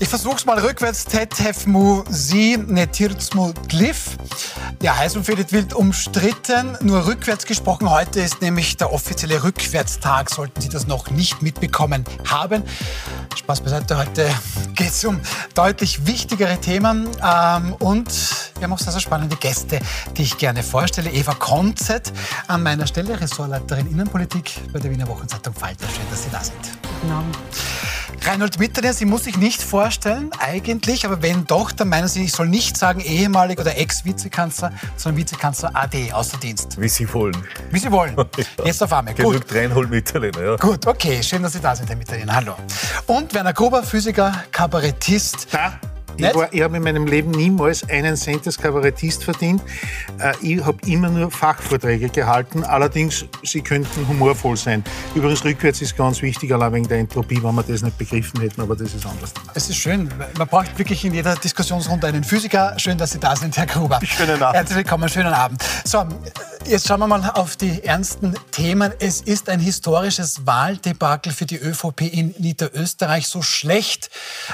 Ich versuch's mal rückwärts. Tetef mu si netirtsmu glif. Ja, heiß und wild umstritten. Nur rückwärts gesprochen. Heute ist nämlich der offizielle Rückwärtstag, sollten Sie das noch nicht mitbekommen haben. Spaß beiseite. Heute geht's um deutlich wichtigere Themen. Ähm, und wir haben auch sehr, sehr spannende Gäste, die ich gerne vorstelle. Eva Konzett an meiner Stelle, Ressortleiterin Innenpolitik bei der Wiener Wochenzeitung Falter. Schön, dass Sie da sind. Guten Abend. Reinhold Mitterner, Sie muss sich nicht vorstellen, eigentlich, aber wenn doch, dann meinen Sie, ich soll nicht sagen ehemalig oder Ex-Vizekanzler, sondern Vizekanzler AD, außer Dienst. Wie Sie wollen. Wie Sie wollen. Jetzt auf einmal. Genug Reinhold Mitterlehner, ja. Gut, okay, schön, dass Sie da sind, Herr Mitterlehner. Hallo. Und Werner Gruber, Physiker, Kabarettist. Da. Ich, ich habe in meinem Leben niemals einen Cent als Kabarettist verdient. Äh, ich habe immer nur Fachvorträge gehalten. Allerdings, sie könnten humorvoll sein. Übrigens, rückwärts ist ganz wichtig, allein wegen der Entropie, wenn wir das nicht begriffen hätten, aber das ist anders. Es ist schön. Man braucht wirklich in jeder Diskussionsrunde einen Physiker. Schön, dass Sie da sind, Herr Gruber. Schönen Abend. Herzlich willkommen, schönen Abend. So, jetzt schauen wir mal auf die ernsten Themen. Es ist ein historisches Wahldebakel für die ÖVP in Niederösterreich. So schlecht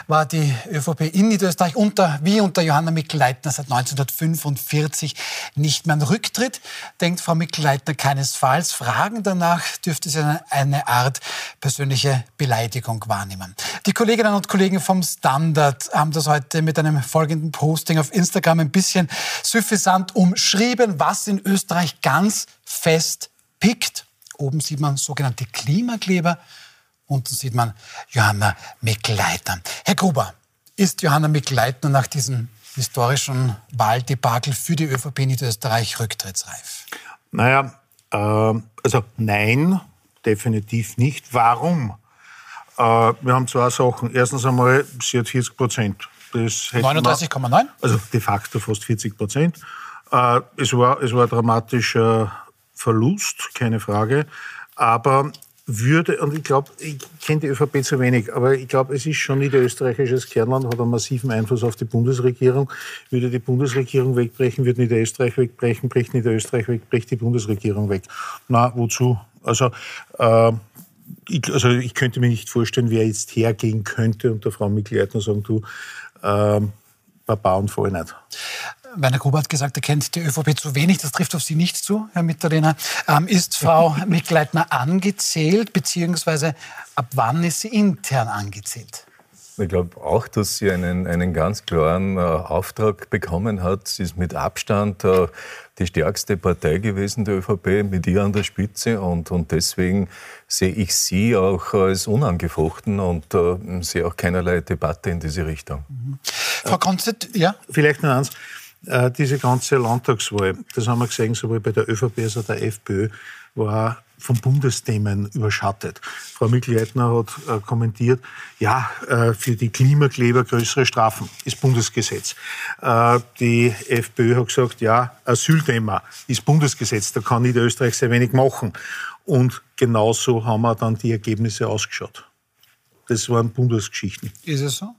war die ÖVP in Niederösterreich Österreich unter, wie unter Johanna Mikl-Leitner seit 1945 nicht mehr an Rücktritt, denkt Frau Mikl-Leitner keinesfalls. Fragen danach dürfte sie eine Art persönliche Beleidigung wahrnehmen. Die Kolleginnen und Kollegen vom Standard haben das heute mit einem folgenden Posting auf Instagram ein bisschen suffisant umschrieben, was in Österreich ganz fest pickt. Oben sieht man sogenannte Klimakleber. Unten sieht man Johanna Mikl-Leitner. Herr Gruber, ist Johanna Mikl-Leitner nach diesem historischen Wahldebakel für die ÖVP Niederösterreich rücktrittsreif? Naja, äh, also nein, definitiv nicht. Warum? Äh, wir haben zwei Sachen. Erstens einmal, sie hat 40 Prozent. 39,9? Also de facto fast 40 Prozent. Äh, es, war, es war ein dramatischer Verlust, keine Frage. Aber würde, und ich glaube, ich kenne die ÖVP zu wenig, aber ich glaube, es ist schon niederösterreichisches Kernland, hat einen massiven Einfluss auf die Bundesregierung. Würde die Bundesregierung wegbrechen, würde Niederösterreich wegbrechen, bricht Niederösterreich weg, bricht die Bundesregierung weg. Na, wozu? Also, äh, ich, also ich könnte mir nicht vorstellen, wer jetzt hergehen könnte und der Frau Mikl-Leitner sagen, du, äh, Und voll nicht. Werner Gruber hat gesagt, er kennt die ÖVP zu wenig. Das trifft auf Sie nicht zu, Herr Mitterlehner. Ähm, ist Frau Mikleitner angezählt, beziehungsweise ab wann ist sie intern angezählt? Ich glaube auch, dass sie einen, einen ganz klaren äh, Auftrag bekommen hat. Sie ist mit Abstand äh, die stärkste Partei gewesen der ÖVP, mit ihr an der Spitze. Und, und deswegen sehe ich sie auch als unangefochten und äh, sehe auch keinerlei Debatte in diese Richtung. Mhm. Frau Konzett, ja? Vielleicht noch eins. Äh, diese ganze Landtagswahl, das haben wir gesehen, sowohl bei der ÖVP als auch der FPÖ, war von Bundesthemen überschattet. Frau Mikl-Leitner hat äh, kommentiert, ja, äh, für die Klimakleber größere Strafen ist Bundesgesetz. Äh, die FPÖ hat gesagt, ja, Asylthema ist Bundesgesetz, da kann Niederösterreich sehr wenig machen. Und genauso haben wir dann die Ergebnisse ausgeschaut. Das waren Bundesgeschichten. Ist es so?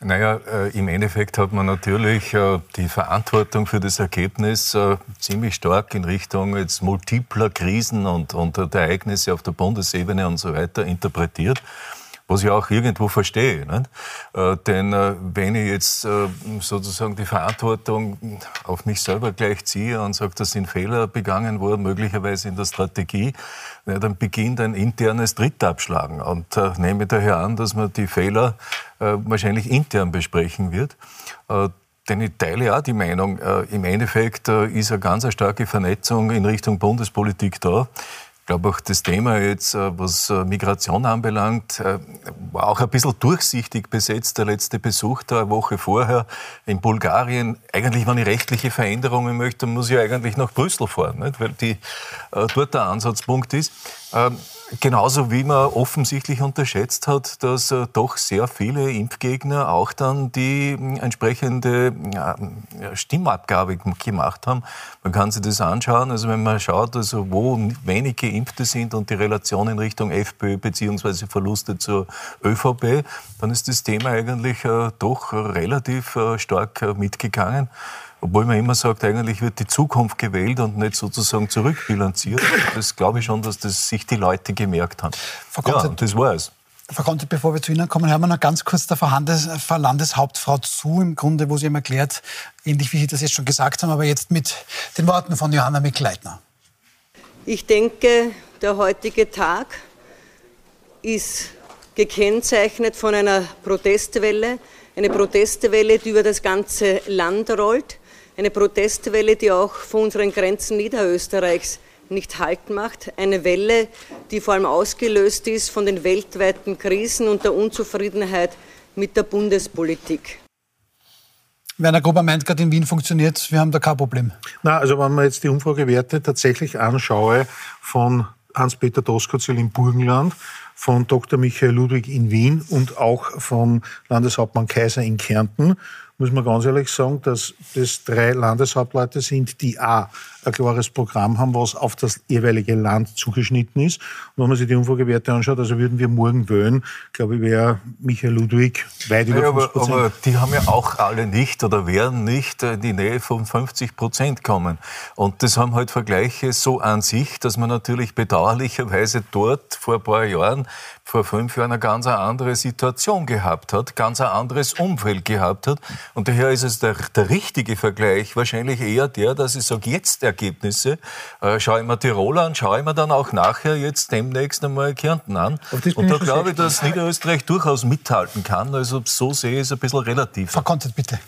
Naja, äh, im Endeffekt hat man natürlich äh, die Verantwortung für das Ergebnis äh, ziemlich stark in Richtung jetzt multipler Krisen und, und Ereignisse auf der Bundesebene und so weiter interpretiert was ich auch irgendwo verstehe. Äh, denn äh, wenn ich jetzt äh, sozusagen die Verantwortung auf mich selber gleich ziehe und sage, das sind Fehler begangen worden, möglicherweise in der Strategie, ja, dann beginnt ein internes Drittabschlagen und äh, nehme daher an, dass man die Fehler äh, wahrscheinlich intern besprechen wird. Äh, denn ich teile auch die Meinung, äh, im Endeffekt äh, ist eine ganz starke Vernetzung in Richtung Bundespolitik da. Ich glaube auch das Thema jetzt, äh, was äh, Migration anbelangt, äh, war auch ein bisschen durchsichtig besetzt. Der letzte Besuch da eine Woche vorher in Bulgarien. Eigentlich, wenn ich rechtliche Veränderungen möchte, muss ich eigentlich nach Brüssel fahren, nicht? weil die, dort der Ansatzpunkt ist. Genauso wie man offensichtlich unterschätzt hat, dass äh, doch sehr viele Impfgegner auch dann die äh, entsprechende äh, Stimmabgabe gemacht haben. Man kann sich das anschauen. Also wenn man schaut, also wo wenig Geimpfte sind und die Relation in Richtung FPÖ bzw. Verluste zur ÖVP, dann ist das Thema eigentlich äh, doch relativ äh, stark äh, mitgegangen. Obwohl man immer sagt, eigentlich wird die Zukunft gewählt und nicht sozusagen zurückbilanziert. Das glaube ich schon, dass das sich die Leute gemerkt haben. Frau ja, das war es. Frau Conte, bevor wir zu Ihnen kommen, hören wir noch ganz kurz der Frau, Landeshauptfrau zu, im Grunde, wo Sie ihm erklärt, ähnlich wie Sie das jetzt schon gesagt haben, aber jetzt mit den Worten von Johanna Mikl-Leitner. Ich denke, der heutige Tag ist gekennzeichnet von einer Protestwelle, eine Protestwelle, die über das ganze Land rollt, eine Protestwelle, die auch vor unseren Grenzen Niederösterreichs nicht Halt macht. Eine Welle, die vor allem ausgelöst ist von den weltweiten Krisen und der Unzufriedenheit mit der Bundespolitik. Werner Gruber meint gerade, in Wien funktioniert wir haben da kein Problem. Na, also wenn man jetzt die Umfragewerte tatsächlich anschaue von Hans-Peter Doskozil im Burgenland, von Dr. Michael Ludwig in Wien und auch von Landeshauptmann Kaiser in Kärnten, muss man ganz ehrlich sagen, dass das drei Landeshauptleute sind, die A, ein klares Programm haben, was auf das jeweilige Land zugeschnitten ist. Und wenn man sich die Umfragewerte anschaut, also würden wir morgen wählen, glaube ich, wäre Michael Ludwig weit über 50 Prozent. Aber, aber, die haben ja auch alle nicht oder werden nicht in die Nähe von 50 Prozent kommen. Und das haben halt Vergleiche so an sich, dass man natürlich bedauerlicherweise dort vor ein paar Jahren vor fünf Jahren eine ganz andere Situation gehabt hat, ganz ein anderes Umfeld gehabt hat. Und daher ist es der, der richtige Vergleich wahrscheinlich eher der, dass ich sage, jetzt Ergebnisse, äh, schaue ich mir Tirol an, schaue ich mir dann auch nachher jetzt demnächst einmal Kärnten an. Und da glaube ich, dass Niederösterreich durchaus mithalten kann. Also so sehe ich es ein bisschen relativ. Frau Kontet, bitte.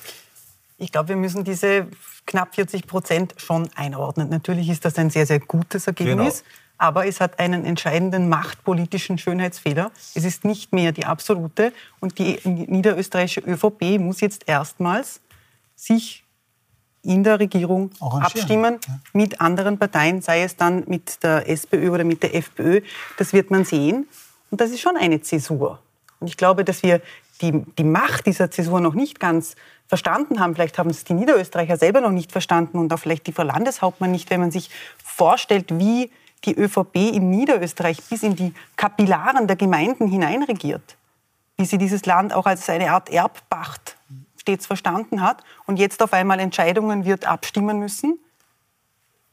Ich glaube, wir müssen diese knapp 40 Prozent schon einordnen. Natürlich ist das ein sehr, sehr gutes Ergebnis. Genau aber es hat einen entscheidenden machtpolitischen Schönheitsfehler. Es ist nicht mehr die absolute und die niederösterreichische ÖVP muss jetzt erstmals sich in der Regierung abstimmen ja. mit anderen Parteien, sei es dann mit der SPÖ oder mit der FPÖ. Das wird man sehen. Und das ist schon eine Zäsur. Und ich glaube, dass wir die, die Macht dieser Zäsur noch nicht ganz verstanden haben. Vielleicht haben es die Niederösterreicher selber noch nicht verstanden und auch vielleicht die Frau Landeshauptmann nicht, wenn man sich vorstellt, wie die ÖVP in Niederösterreich bis in die Kapillaren der Gemeinden hineinregiert, wie sie dieses Land auch als eine Art Erbpacht stets verstanden hat und jetzt auf einmal Entscheidungen wird abstimmen müssen,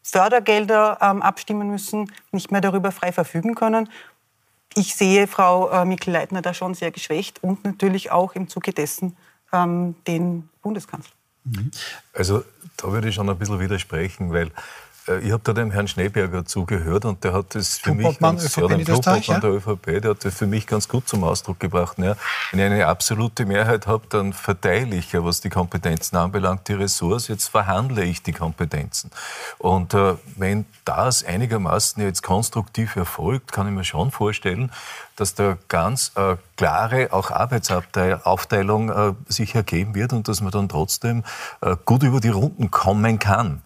Fördergelder ähm, abstimmen müssen, nicht mehr darüber frei verfügen können. Ich sehe Frau äh, Mikl-Leitner da schon sehr geschwächt und natürlich auch im Zuge dessen ähm, den Bundeskanzler. Also da würde ich schon ein bisschen widersprechen, weil ich habe da dem Herrn Schneeberger zugehört und der hat das für mich ganz, ja, dem ja? der ÖVP, der hat das für mich ganz gut zum Ausdruck gebracht. Ja, wenn ich eine absolute Mehrheit habe, dann verteile ich ja, was die Kompetenzen anbelangt, die Ressorts. Jetzt verhandle ich die Kompetenzen. Und äh, wenn das einigermaßen jetzt konstruktiv erfolgt, kann ich mir schon vorstellen, dass da ganz äh, klare auch Arbeitsaufteilung äh, sich ergeben wird und dass man dann trotzdem äh, gut über die Runden kommen kann.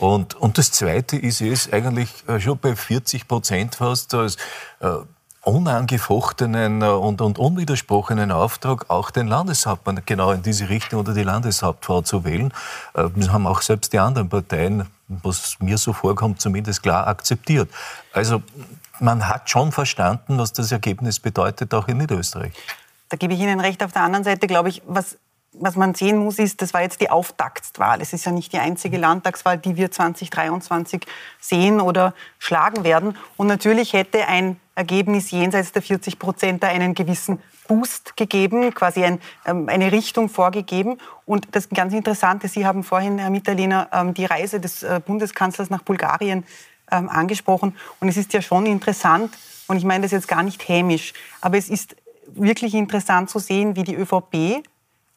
Und, und das Zweite ist es eigentlich äh, schon bei 40 Prozent fast als äh, unangefochtenen äh, und, und unwidersprochenen Auftrag, auch den Landeshauptmann genau in diese Richtung oder die Landeshauptfrau zu wählen. Äh, das haben auch selbst die anderen Parteien, was mir so vorkommt, zumindest klar akzeptiert. Also man hat schon verstanden, was das Ergebnis bedeutet, auch in Niederösterreich. Da gebe ich Ihnen recht. Auf der anderen Seite glaube ich, was was man sehen muss, ist, das war jetzt die Auftaktwahl. Es ist ja nicht die einzige Landtagswahl, die wir 2023 sehen oder schlagen werden. Und natürlich hätte ein Ergebnis jenseits der 40 Prozent da einen gewissen Boost gegeben, quasi ein, ähm, eine Richtung vorgegeben. Und das ganz Interessante, Sie haben vorhin, Herr Mitterlehner, ähm, die Reise des äh, Bundeskanzlers nach Bulgarien ähm, angesprochen. Und es ist ja schon interessant, und ich meine das jetzt gar nicht hämisch, aber es ist wirklich interessant zu sehen, wie die ÖVP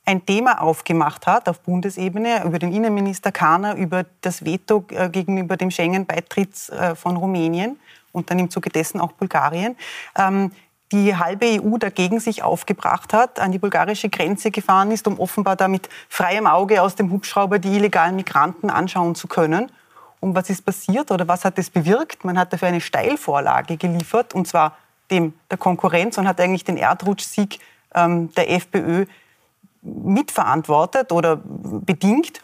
ein Thema aufgemacht hat auf Bundesebene über den Innenminister Kahner, über das Veto äh, gegenüber dem Schengen-Beitritt äh, von Rumänien und dann im Zuge dessen auch Bulgarien, ähm, die halbe EU dagegen sich aufgebracht hat, an die bulgarische Grenze gefahren ist, um offenbar da mit freiem Auge aus dem Hubschrauber die illegalen Migranten anschauen zu können. Und was ist passiert oder was hat das bewirkt? Man hat dafür eine Steilvorlage geliefert, und zwar dem der Konkurrenz und hat eigentlich den Erdrutschsieg ähm, der FPÖ mitverantwortet oder bedingt.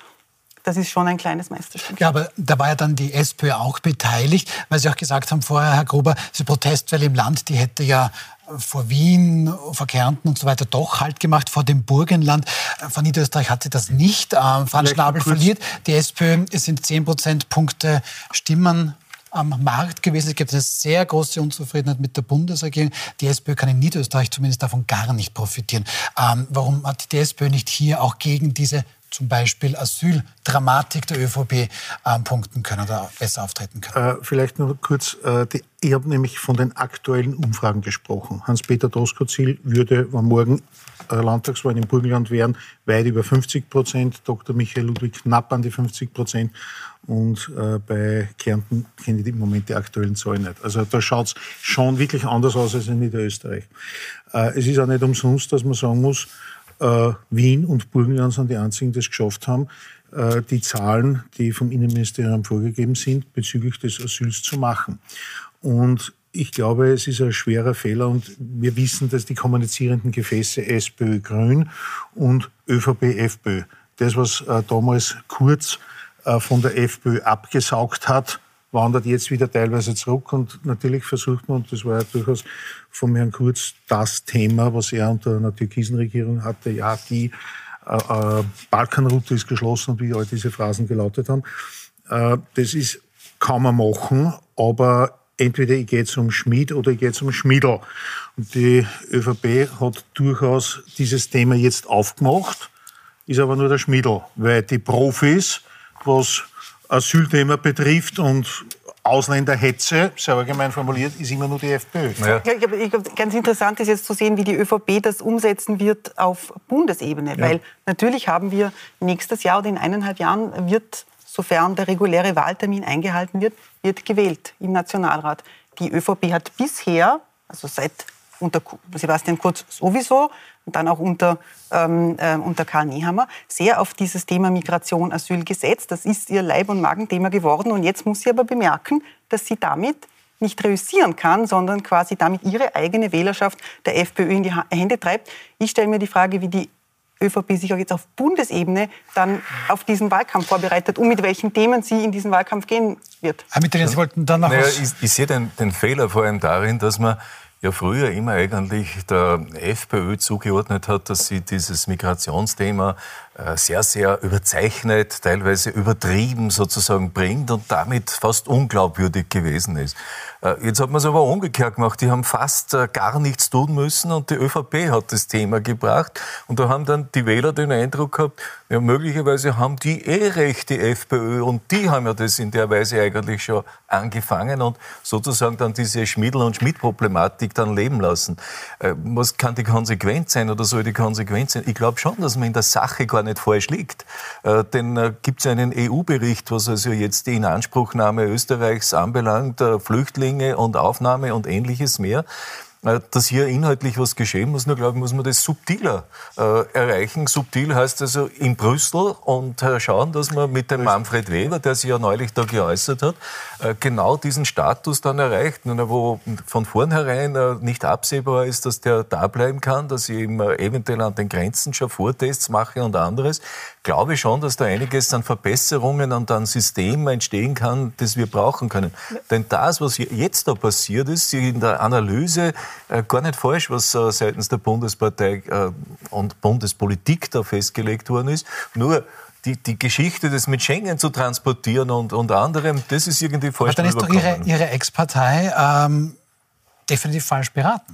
Das ist schon ein kleines Meisterstück. Ja, aber da war ja dann die SPÖ auch beteiligt, weil Sie auch gesagt haben vorher, Herr Gruber, diese Protestwelle im Land, die hätte ja vor Wien, vor Kärnten und so weiter doch Halt gemacht, vor dem Burgenland. Von Niederösterreich hatte das nicht. Äh, Franz Schnabel verliert. Die SPÖ, es sind 10 Prozentpunkte Stimmen am Markt gewesen. Es gibt eine sehr große Unzufriedenheit mit der Bundesregierung. Die SPÖ kann in Niederösterreich zumindest davon gar nicht profitieren. Ähm, warum hat die SPÖ nicht hier auch gegen diese zum Beispiel Asyldramatik der ÖVP ähm, punkten können oder besser auftreten können. Äh, vielleicht nur kurz, äh, die, ich habe nämlich von den aktuellen Umfragen gesprochen. Hans-Peter Doskozil würde, wenn morgen äh, Landtagswahlen im Burgenland wären, weit über 50 Prozent, Dr. Michael Ludwig knapp an die 50 Prozent und äh, bei Kärnten kenne ich im Moment die aktuellen Zahlen nicht. Also da schaut es schon wirklich anders aus als in Niederösterreich. Äh, es ist auch nicht umsonst, dass man sagen muss, äh, Wien und Burgenland sind die einzigen, die es geschafft haben, äh, die Zahlen, die vom Innenministerium vorgegeben sind, bezüglich des Asyls zu machen. Und ich glaube, es ist ein schwerer Fehler und wir wissen, dass die kommunizierenden Gefäße SPÖ Grün und ÖVP FPÖ, das, was äh, damals Kurz äh, von der FPÖ abgesaugt hat, wandert jetzt wieder teilweise zurück. Und natürlich versucht man, und das war ja durchaus vom Herrn Kurz das Thema, was er unter einer türkisen Regierung hatte, ja, die äh, äh, Balkanroute ist geschlossen und wie all diese Phrasen gelautet haben. Äh, das ist, kann man machen, aber entweder ich gehe zum Schmied oder ich gehe zum Schmiedel. Und die ÖVP hat durchaus dieses Thema jetzt aufgemacht, ist aber nur der Schmiedel, weil die Profis, was Asylthema betrifft und Ausländerhetze, sehr allgemein formuliert, ist immer nur die FPÖ. Ja. Ich glaube, glaub, ganz interessant ist jetzt zu sehen, wie die ÖVP das umsetzen wird auf Bundesebene. Ja. Weil natürlich haben wir nächstes Jahr oder in eineinhalb Jahren wird, sofern der reguläre Wahltermin eingehalten wird, wird gewählt im Nationalrat. Die ÖVP hat bisher, also seit unter Sebastian Kurz sowieso, und dann auch unter, ähm, äh, unter Karl Nehammer, sehr auf dieses Thema Migration, Asyl gesetzt. Das ist ihr Leib- und Magenthema geworden. Und jetzt muss sie aber bemerken, dass sie damit nicht reüssieren kann, sondern quasi damit ihre eigene Wählerschaft der FPÖ in die Hände treibt. Ich stelle mir die Frage, wie die ÖVP sich auch jetzt auf Bundesebene dann auf diesen Wahlkampf vorbereitet und mit welchen Themen sie in diesen Wahlkampf gehen wird. Herr Mitterlehn, Sie wollten dann noch naja, ich, ich, sehe den, den Fehler vor allem darin, dass man ja früher immer eigentlich der FPÖ zugeordnet hat, dass sie dieses Migrationsthema sehr, sehr überzeichnet, teilweise übertrieben sozusagen bringt und damit fast unglaubwürdig gewesen ist. Äh, jetzt hat man es aber umgekehrt gemacht. Die haben fast äh, gar nichts tun müssen und die ÖVP hat das Thema gebracht. Und da haben dann die Wähler den Eindruck gehabt, ja, möglicherweise haben die eh recht, die FPÖ, und die haben ja das in der Weise eigentlich schon angefangen und sozusagen dann diese Schmiedel- und Schmidt-Problematik dann leben lassen. Was kann die Konsequenz sein oder soll die Konsequenz sein? Ich glaube schon, dass man in der Sache gar nicht falsch liegt. Denn gibt es einen EU-Bericht, was also jetzt die Inanspruchnahme Österreichs anbelangt, Flüchtlinge Zugänge und Aufnahme und ähnliches mehr äh, dass hier inhaltlich was geschehen muss. Nur, glaube ich, muss man das subtiler äh, erreichen. Subtil heißt also in Brüssel und äh, schauen, dass man mit dem Manfred Weber, der sich ja neulich da geäußert hat, äh, genau diesen Status dann erreicht, wo von vornherein äh, nicht absehbar ist, dass der da bleiben kann, dass ich ihm äh, eventuell an den Grenzen schon Vortests mache und anderes glaube schon, dass da einiges an Verbesserungen und an Systemen entstehen kann, das wir brauchen können. Denn das, was jetzt da passiert ist, in der Analyse äh, gar nicht falsch, was äh, seitens der Bundespartei äh, und Bundespolitik da festgelegt worden ist. Nur die, die Geschichte, das mit Schengen zu transportieren und, und anderem, das ist irgendwie falsch. Aber dann ist doch Ihre, Ihre Ex-Partei ähm, definitiv falsch beraten.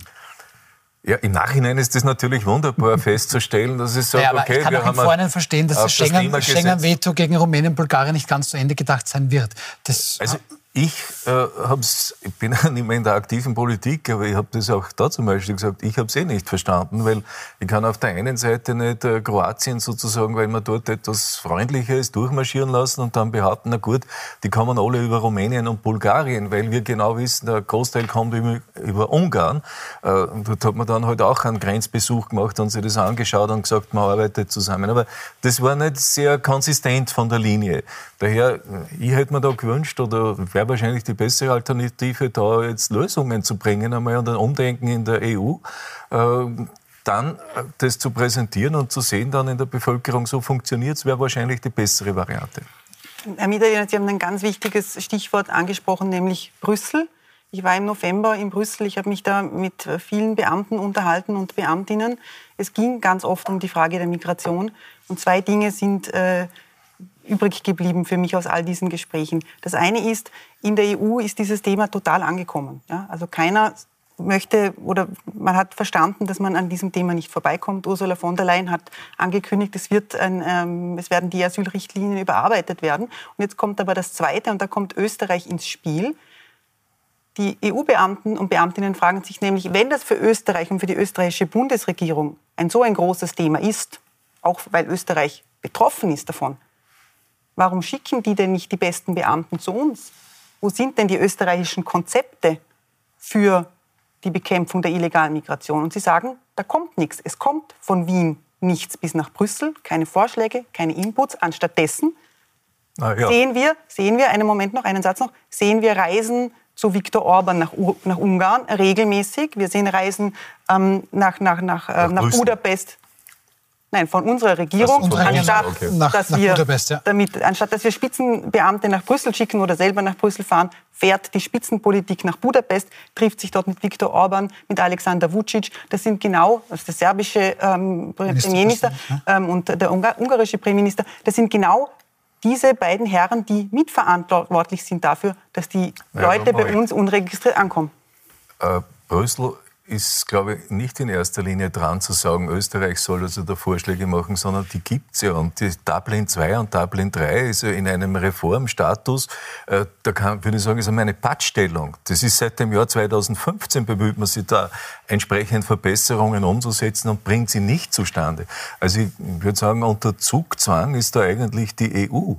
Ja, im Nachhinein ist es natürlich wunderbar festzustellen, dass es so, ja, okay, ich kann wir auch haben im Vorhinein verstehen, dass das Schengen-Veto Schengen gegen Rumänien und Bulgarien nicht ganz zu Ende gedacht sein wird. Das also ich, äh, hab's, ich bin ja nicht mehr in der aktiven Politik, aber ich habe das auch da zum Beispiel gesagt, ich habe es eh nicht verstanden, weil ich kann auf der einen Seite nicht äh, Kroatien sozusagen, weil man dort etwas Freundlicher ist, durchmarschieren lassen und dann behaupten, na gut, die kommen alle über Rumänien und Bulgarien, weil wir genau wissen, der Großteil kommt über, über Ungarn. Äh, und dort hat man dann halt auch einen Grenzbesuch gemacht und sich das angeschaut und gesagt, man arbeitet zusammen. Aber das war nicht sehr konsistent von der Linie. Daher, ich hätte mir da gewünscht, oder wäre wahrscheinlich die bessere Alternative, da jetzt Lösungen zu bringen, einmal und ein Umdenken in der EU. Äh, dann äh, das zu präsentieren und zu sehen dann in der Bevölkerung, so funktioniert es, wäre wahrscheinlich die bessere Variante. Herr Mieder, Sie haben ein ganz wichtiges Stichwort angesprochen, nämlich Brüssel. Ich war im November in Brüssel. Ich habe mich da mit vielen Beamten unterhalten und Beamtinnen. Es ging ganz oft um die Frage der Migration. Und zwei Dinge sind äh, übrig geblieben für mich aus all diesen Gesprächen. Das eine ist, in der EU ist dieses Thema total angekommen. Ja? Also keiner möchte oder man hat verstanden, dass man an diesem Thema nicht vorbeikommt. Ursula von der Leyen hat angekündigt, es, wird ein, ähm, es werden die Asylrichtlinien überarbeitet werden. Und jetzt kommt aber das Zweite und da kommt Österreich ins Spiel. Die EU-Beamten und Beamtinnen fragen sich nämlich, wenn das für Österreich und für die österreichische Bundesregierung ein so ein großes Thema ist, auch weil Österreich betroffen ist davon, warum schicken die denn nicht die besten Beamten zu uns? Wo sind denn die österreichischen Konzepte für die Bekämpfung der illegalen Migration? Und sie sagen, da kommt nichts. Es kommt von Wien nichts bis nach Brüssel, keine Vorschläge, keine Inputs. Anstattdessen ja. sehen wir, sehen wir, einen Moment noch, einen Satz noch, sehen wir Reisen zu Viktor Orban nach, nach Ungarn regelmäßig. Wir sehen Reisen ähm, nach, nach, nach, äh, nach, nach Budapest. Nein, von unserer Regierung, unsere anstatt, okay. nach, dass nach wir, Budapest, ja. damit, anstatt dass wir Spitzenbeamte nach Brüssel schicken oder selber nach Brüssel fahren, fährt die Spitzenpolitik nach Budapest, trifft sich dort mit Viktor Orban, mit Alexander Vucic. Das sind genau, das ist der serbische ähm, Premierminister ähm, und der ungarische Premierminister, das sind genau diese beiden Herren, die mitverantwortlich sind dafür, dass die ja, Leute bei uns unregistriert ankommen. Äh, Brüssel ist, glaube ich, nicht in erster Linie dran zu sagen, Österreich soll also da Vorschläge machen, sondern die gibt es ja. Und die Dublin 2 und Dublin 3 ist ja in einem Reformstatus, äh, da kann, würde ich sagen, ist eine Pattstellung. Das ist seit dem Jahr 2015 bemüht man sich da entsprechend Verbesserungen umzusetzen und bringt sie nicht zustande. Also ich würde sagen, unter Zugzwang ist da eigentlich die EU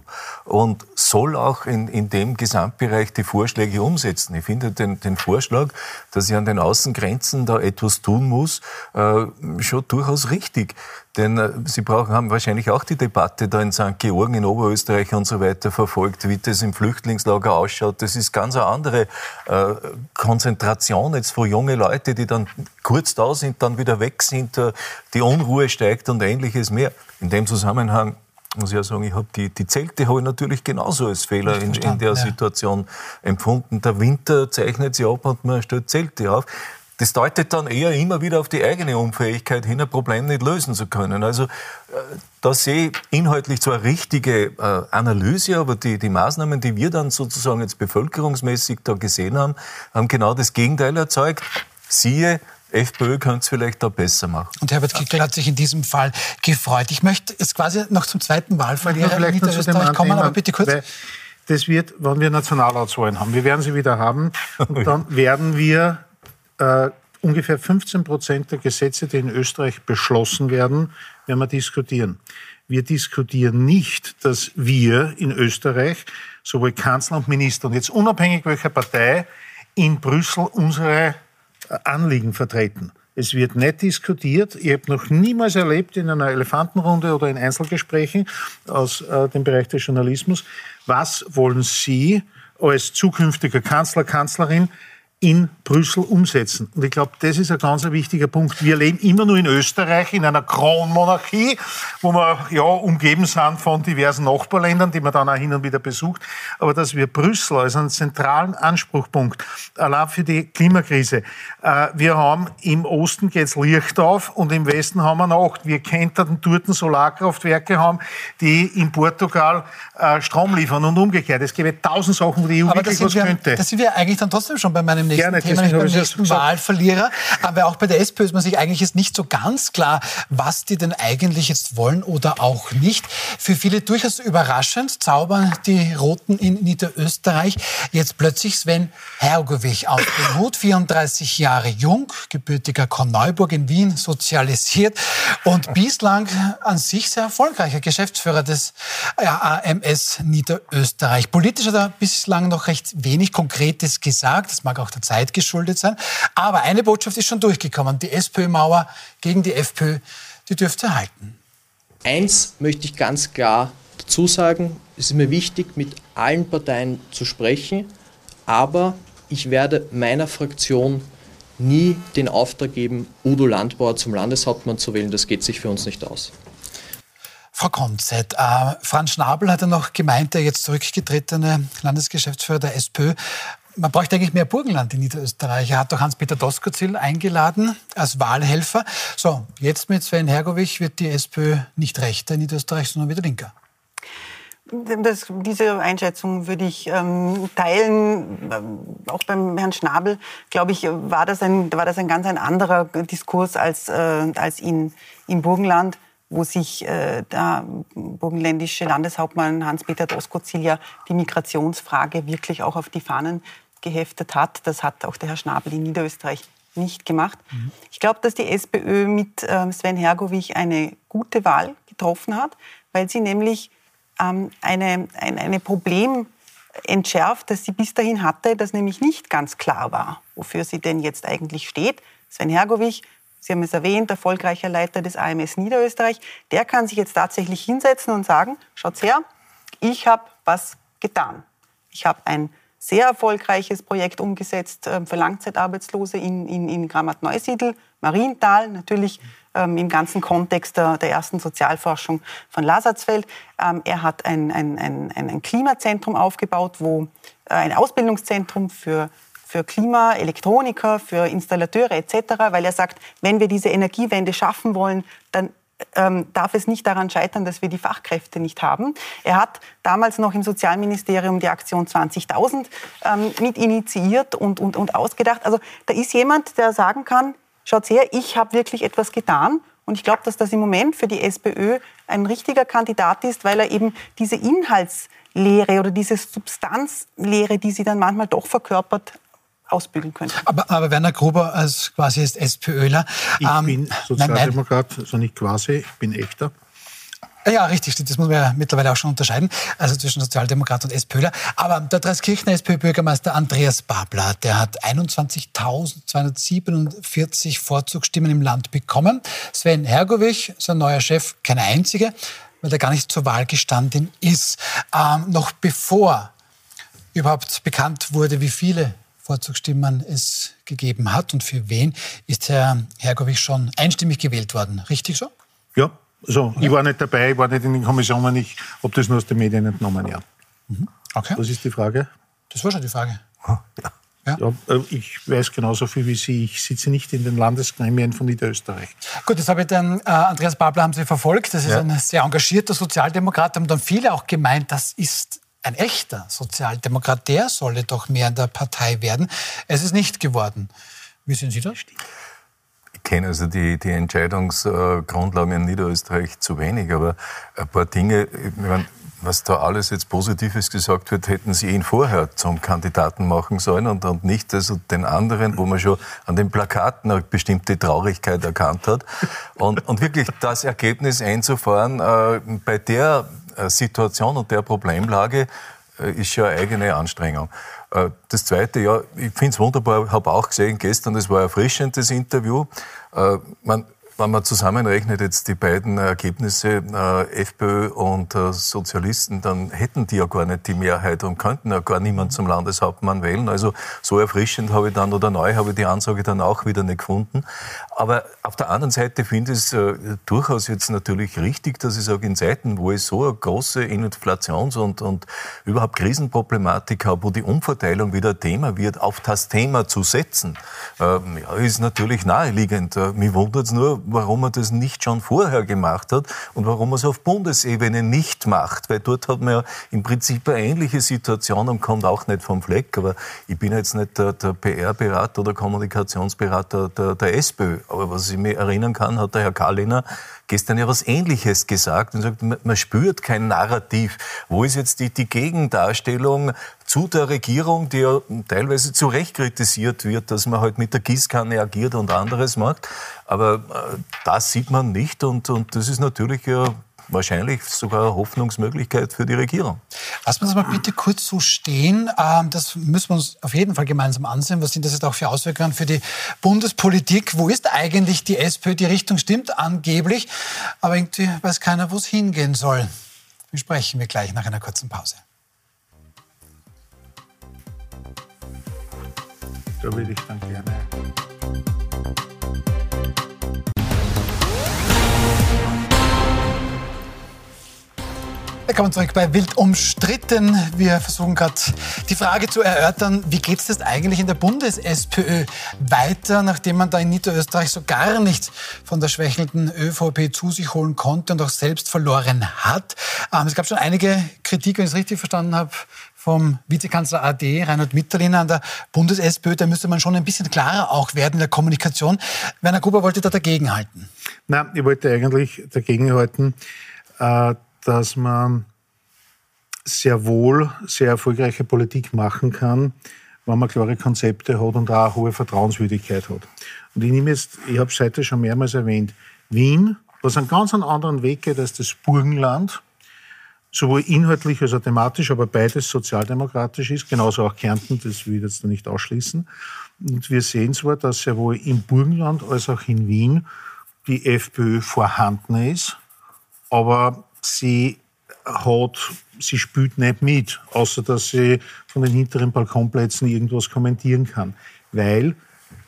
und soll auch in, in dem Gesamtbereich die Vorschläge umsetzen. Ich finde den, den Vorschlag, dass sie an den Außengrenzen Grenzen da etwas tun muss, äh, schon durchaus richtig. Denn äh, Sie brauchen, haben wahrscheinlich auch die Debatte da in St. Georgen, in Oberösterreich und so weiter verfolgt, wie das im Flüchtlingslager ausschaut. Das ist ganz eine andere äh, Konzentration jetzt von junge Leute, die dann kurz da sind, dann wieder weg sind, äh, die Unruhe steigt und ähnliches mehr. In dem Zusammenhang muss ich ja sagen, ich habe die, die Zelte habe ich natürlich genauso als Fehler in, in, der ja. Situation empfunden. Der Winter zeichnet sich ab und man stellt Zelte auf. Das deutet dann eher immer wieder auf die eigene Unfähigkeit hin, ein Problem nicht lösen zu können. Also äh, da sehe ich inhaltlich zwar richtige äh, Analyse, aber die, die Maßnahmen, die wir dann sozusagen jetzt bevölkerungsmäßig da gesehen haben, haben genau das Gegenteil erzeugt. Siehe, FPÖ könnte es vielleicht da besser machen. Und Herbert Kickl hat sich in diesem Fall gefreut. Ich möchte jetzt quasi noch zum zweiten Wahlverlierer in Niederösterreich kommen, aber bitte kurz. Das wird, wenn wir Nationalratswahlen haben, wir werden sie wieder haben, und dann werden wir äh, ungefähr 15 Prozent der Gesetze, die in Österreich beschlossen werden, werden wir diskutieren. Wir diskutieren nicht, dass wir in Österreich sowohl Kanzler und Minister und jetzt unabhängig welcher Partei in Brüssel unsere Anliegen vertreten. Es wird nicht diskutiert. Ich habe noch niemals erlebt in einer Elefantenrunde oder in Einzelgesprächen aus äh, dem Bereich des Journalismus, was wollen Sie als zukünftiger Kanzler, Kanzlerin in Brüssel umsetzen. Und ich glaube, das ist ein ganz wichtiger Punkt. Wir leben immer nur in Österreich, in einer Kronmonarchie, wo wir ja umgeben sind von diversen Nachbarländern, die man dann auch hin und wieder besucht. Aber dass wir Brüssel als einen zentralen Anspruchpunkt, allein für die Klimakrise, äh, wir haben im Osten geht's Licht auf und im Westen haben wir Nacht. Wir könnten dort Solarkraftwerke haben, die in Portugal äh, Strom liefern und umgekehrt. Es gäbe tausend Sachen, wo die EU Aber wirklich was wir, könnte. Da sind wir eigentlich dann trotzdem schon bei meinem nächsten Gerne, Thema, beim nächsten Wahlverlierer. Aber auch bei der SPÖ ist man sich eigentlich jetzt nicht so ganz klar, was die denn eigentlich jetzt wollen oder auch nicht. Für viele durchaus überraschend zaubern die Roten in Niederösterreich jetzt plötzlich Sven Hergovich auf den Hut, 34 Jahre jung, gebürtiger Korneuburg in Wien, sozialisiert und bislang an sich sehr erfolgreicher Geschäftsführer des AMS Niederösterreich. Politisch hat er bislang noch recht wenig Konkretes gesagt. Das mag auch der Zeit geschuldet sein. Aber eine Botschaft ist schon durchgekommen. Die SPÖ-Mauer gegen die FPÖ, die dürfte halten. Eins möchte ich ganz klar dazu sagen. Es ist mir wichtig, mit allen Parteien zu sprechen. Aber ich werde meiner Fraktion nie den Auftrag geben, Udo Landbauer zum Landeshauptmann zu wählen. Das geht sich für uns nicht aus. Frau Konzett, äh, Franz Schnabel hat ja noch gemeint, der jetzt zurückgetretene Landesgeschäftsführer der SPÖ, man bräuchte eigentlich mehr Burgenland in Niederösterreich. Er hat doch Hans-Peter Doskozil eingeladen als Wahlhelfer. So, jetzt mit Sven Hergovich wird die SPÖ nicht rechter in Niederösterreich, sondern wieder linker. Das, diese Einschätzung würde ich ähm, teilen. Ähm, auch beim Herrn Schnabel, glaube ich, war das ein, war das ein ganz ein anderer Diskurs als, äh, als in, im Burgenland, wo sich äh, der burgenländische Landeshauptmann Hans-Peter Doskozil ja die Migrationsfrage wirklich auch auf die Fahnen geheftet hat. Das hat auch der Herr Schnabel in Niederösterreich nicht gemacht. Mhm. Ich glaube, dass die SPÖ mit äh, Sven Hergovich eine gute Wahl getroffen hat, weil sie nämlich ähm, eine, ein eine Problem entschärft, das sie bis dahin hatte, das nämlich nicht ganz klar war, wofür sie denn jetzt eigentlich steht. Sven Hergovich, Sie haben es erwähnt, erfolgreicher Leiter des AMS Niederösterreich, der kann sich jetzt tatsächlich hinsetzen und sagen, schaut her, ich habe was getan. Ich habe ein sehr erfolgreiches Projekt umgesetzt ähm, für Langzeitarbeitslose in, in, in Grammat-Neusiedl, Marienthal, natürlich ähm, im ganzen Kontext der, der, ersten Sozialforschung von Lasatzfeld. Ähm, er hat ein, ein, ein, ein Klimazentrum aufgebaut, wo äh, ein Ausbildungszentrum für für Klima, Elektroniker, für Installateure etc., weil er sagt, wenn wir diese Energiewende schaffen wollen, dann ähm, darf es nicht daran scheitern, dass wir die Fachkräfte nicht haben. Er hat damals noch im Sozialministerium die Aktion 20.000 ähm, mit initiiert und, und, und ausgedacht. Also da ist jemand, der sagen kann, schaut her, ich habe wirklich etwas getan. Und ich glaube, dass das im Moment für die SPÖ ein richtiger Kandidat ist, weil er eben diese Inhaltslehre oder diese Substanzlehre, die sie dann manchmal doch verkörpert, ausbügeln könnte. Aber, aber Werner Gruber als quasi ist SPÖler. Ich ähm, bin Sozialdemokrat, nein, nein. also nicht quasi, ich bin echter. Ja, richtig. Das muss man ja mittlerweile auch schon unterscheiden, also zwischen Sozialdemokrat und SPÖler. Aber der Dreiskirchner SPÖ-Bürgermeister Andreas Babler, der hat 21.247 Vorzugsstimmen im Land bekommen. Sven Hergovich, sein neuer Chef, keine einzige, weil er gar nicht zur Wahl gestanden ist. Ähm, noch bevor überhaupt bekannt wurde, wie viele Vorzugsstimmen es gegeben hat und für wen, ist Herr Hergovich schon einstimmig gewählt worden. Richtig so? Ja, so. Ja. Ich war nicht dabei, ich war nicht in den Kommissionen, ich habe das nur aus den Medien entnommen, ja. Mhm. Okay. Was ist die Frage? Das war schon die Frage. Ja. Ja. ja. Äh, ich weiß genauso viel wie Sie. Ich sitze nicht in den Landesgremien von Niederösterreich. Gut, das habe ich dann, äh, Andreas Babler haben Sie verfolgt. Das ist ja. ein sehr engagierter Sozialdemokrat. Haben dann viele auch gemeint, das ist ein echter Sozialdemokrat, der solle doch mehr in der Partei werden. Es ist nicht geworden. Wie sehen Sie das? Ich kenne also die, die Entscheidungsgrundlagen in Niederösterreich zu wenig, aber ein paar Dinge, meine, was da alles jetzt Positives gesagt wird, hätten Sie ihn vorher zum Kandidaten machen sollen und, und nicht also den anderen, wo man schon an den Plakaten eine bestimmte Traurigkeit erkannt hat. Und, und wirklich das Ergebnis einzufahren, äh, bei der Situation und der Problemlage äh, ist schon eine eigene Anstrengung. Äh, das Zweite, ja, ich finde es wunderbar, habe auch gesehen gestern, das war ein erfrischendes Interview. Man, wenn man zusammenrechnet jetzt die beiden Ergebnisse, äh, FPÖ und äh, Sozialisten, dann hätten die ja gar nicht die Mehrheit und könnten ja gar niemand zum Landeshauptmann wählen. Also so erfrischend habe ich dann oder neu habe ich die Ansage dann auch wieder nicht gefunden. Aber auf der anderen Seite finde ich es äh, durchaus jetzt natürlich richtig, dass ich sage, in Zeiten, wo ich so eine große Inflations- und, und überhaupt Krisenproblematik habe, wo die Umverteilung wieder Thema wird, auf das Thema zu setzen, äh, ja, ist natürlich naheliegend. Äh, mich wundert es nur, warum er das nicht schon vorher gemacht hat und warum er es auf Bundesebene nicht macht. Weil dort hat man ja im Prinzip eine ähnliche Situation und kommt auch nicht vom Fleck. Aber ich bin jetzt nicht der, der PR-Berater oder Kommunikationsberater der, der SPÖ. Aber was ich mich erinnern kann, hat der Herr Kalliner gestern ja was Ähnliches gesagt und sagt, man spürt kein Narrativ. Wo ist jetzt die, die Gegendarstellung zu der Regierung, die ja teilweise zu Recht kritisiert wird, dass man halt mit der Gießkanne agiert und anderes macht. Aber äh, das sieht man nicht und, und das ist natürlich ja wahrscheinlich sogar eine Hoffnungsmöglichkeit für die Regierung. Lassen wir uns mal bitte kurz so stehen. Ähm, das müssen wir uns auf jeden Fall gemeinsam ansehen. Was sind das jetzt auch für Auswirkungen für die Bundespolitik? Wo ist eigentlich die SPÖ? Die Richtung stimmt angeblich, aber irgendwie weiß keiner, wo es hingehen soll. Besprechen wir gleich nach einer kurzen Pause. Da würde ich dann gerne. Willkommen zurück bei Wild umstritten. Wir versuchen gerade die Frage zu erörtern, wie geht es eigentlich in der Bundes-SPÖ weiter, nachdem man da in Niederösterreich so gar nichts von der schwächelnden ÖVP zu sich holen konnte und auch selbst verloren hat. Ähm, es gab schon einige Kritik, wenn ich es richtig verstanden habe, vom Vizekanzler AD, Reinhard Mitterlehner an der Bundes-SPÖ, da müsste man schon ein bisschen klarer auch werden in der Kommunikation. Werner Gruber wollte da dagegenhalten. Nein, ich wollte eigentlich dagegenhalten, äh, dass man sehr wohl sehr erfolgreiche Politik machen kann, wenn man klare Konzepte hat und auch eine hohe Vertrauenswürdigkeit hat. Und ich nehme jetzt, ich habe es heute schon mehrmals erwähnt, Wien, was einen ganz anderen Weg geht als das Burgenland, sowohl inhaltlich als auch thematisch, aber beides sozialdemokratisch ist, genauso auch Kärnten, das will ich jetzt nicht ausschließen. Und wir sehen zwar, dass sowohl im Burgenland als auch in Wien die FPÖ vorhanden ist, aber sie hat, sie spielt nicht mit, außer dass sie von den hinteren Balkonplätzen irgendwas kommentieren kann, weil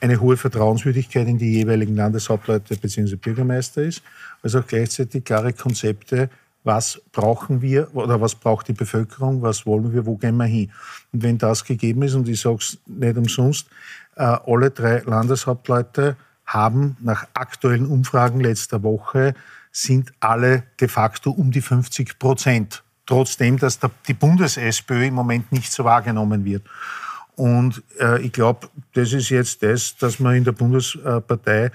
eine hohe Vertrauenswürdigkeit in die jeweiligen Landeshauptleute bzw. Bürgermeister ist, also auch gleichzeitig klare Konzepte, was brauchen wir oder was braucht die Bevölkerung, was wollen wir, wo gehen wir hin. Und wenn das gegeben ist, und ich sage es nicht umsonst, äh, alle drei Landeshauptleute haben nach aktuellen Umfragen letzter Woche sind alle de facto um die 50 Prozent. Trotzdem, dass die Bundes-SPÖ im Moment nicht so wahrgenommen wird. Und äh, ich glaube, das ist jetzt das, dass man in der Bundespartei äh,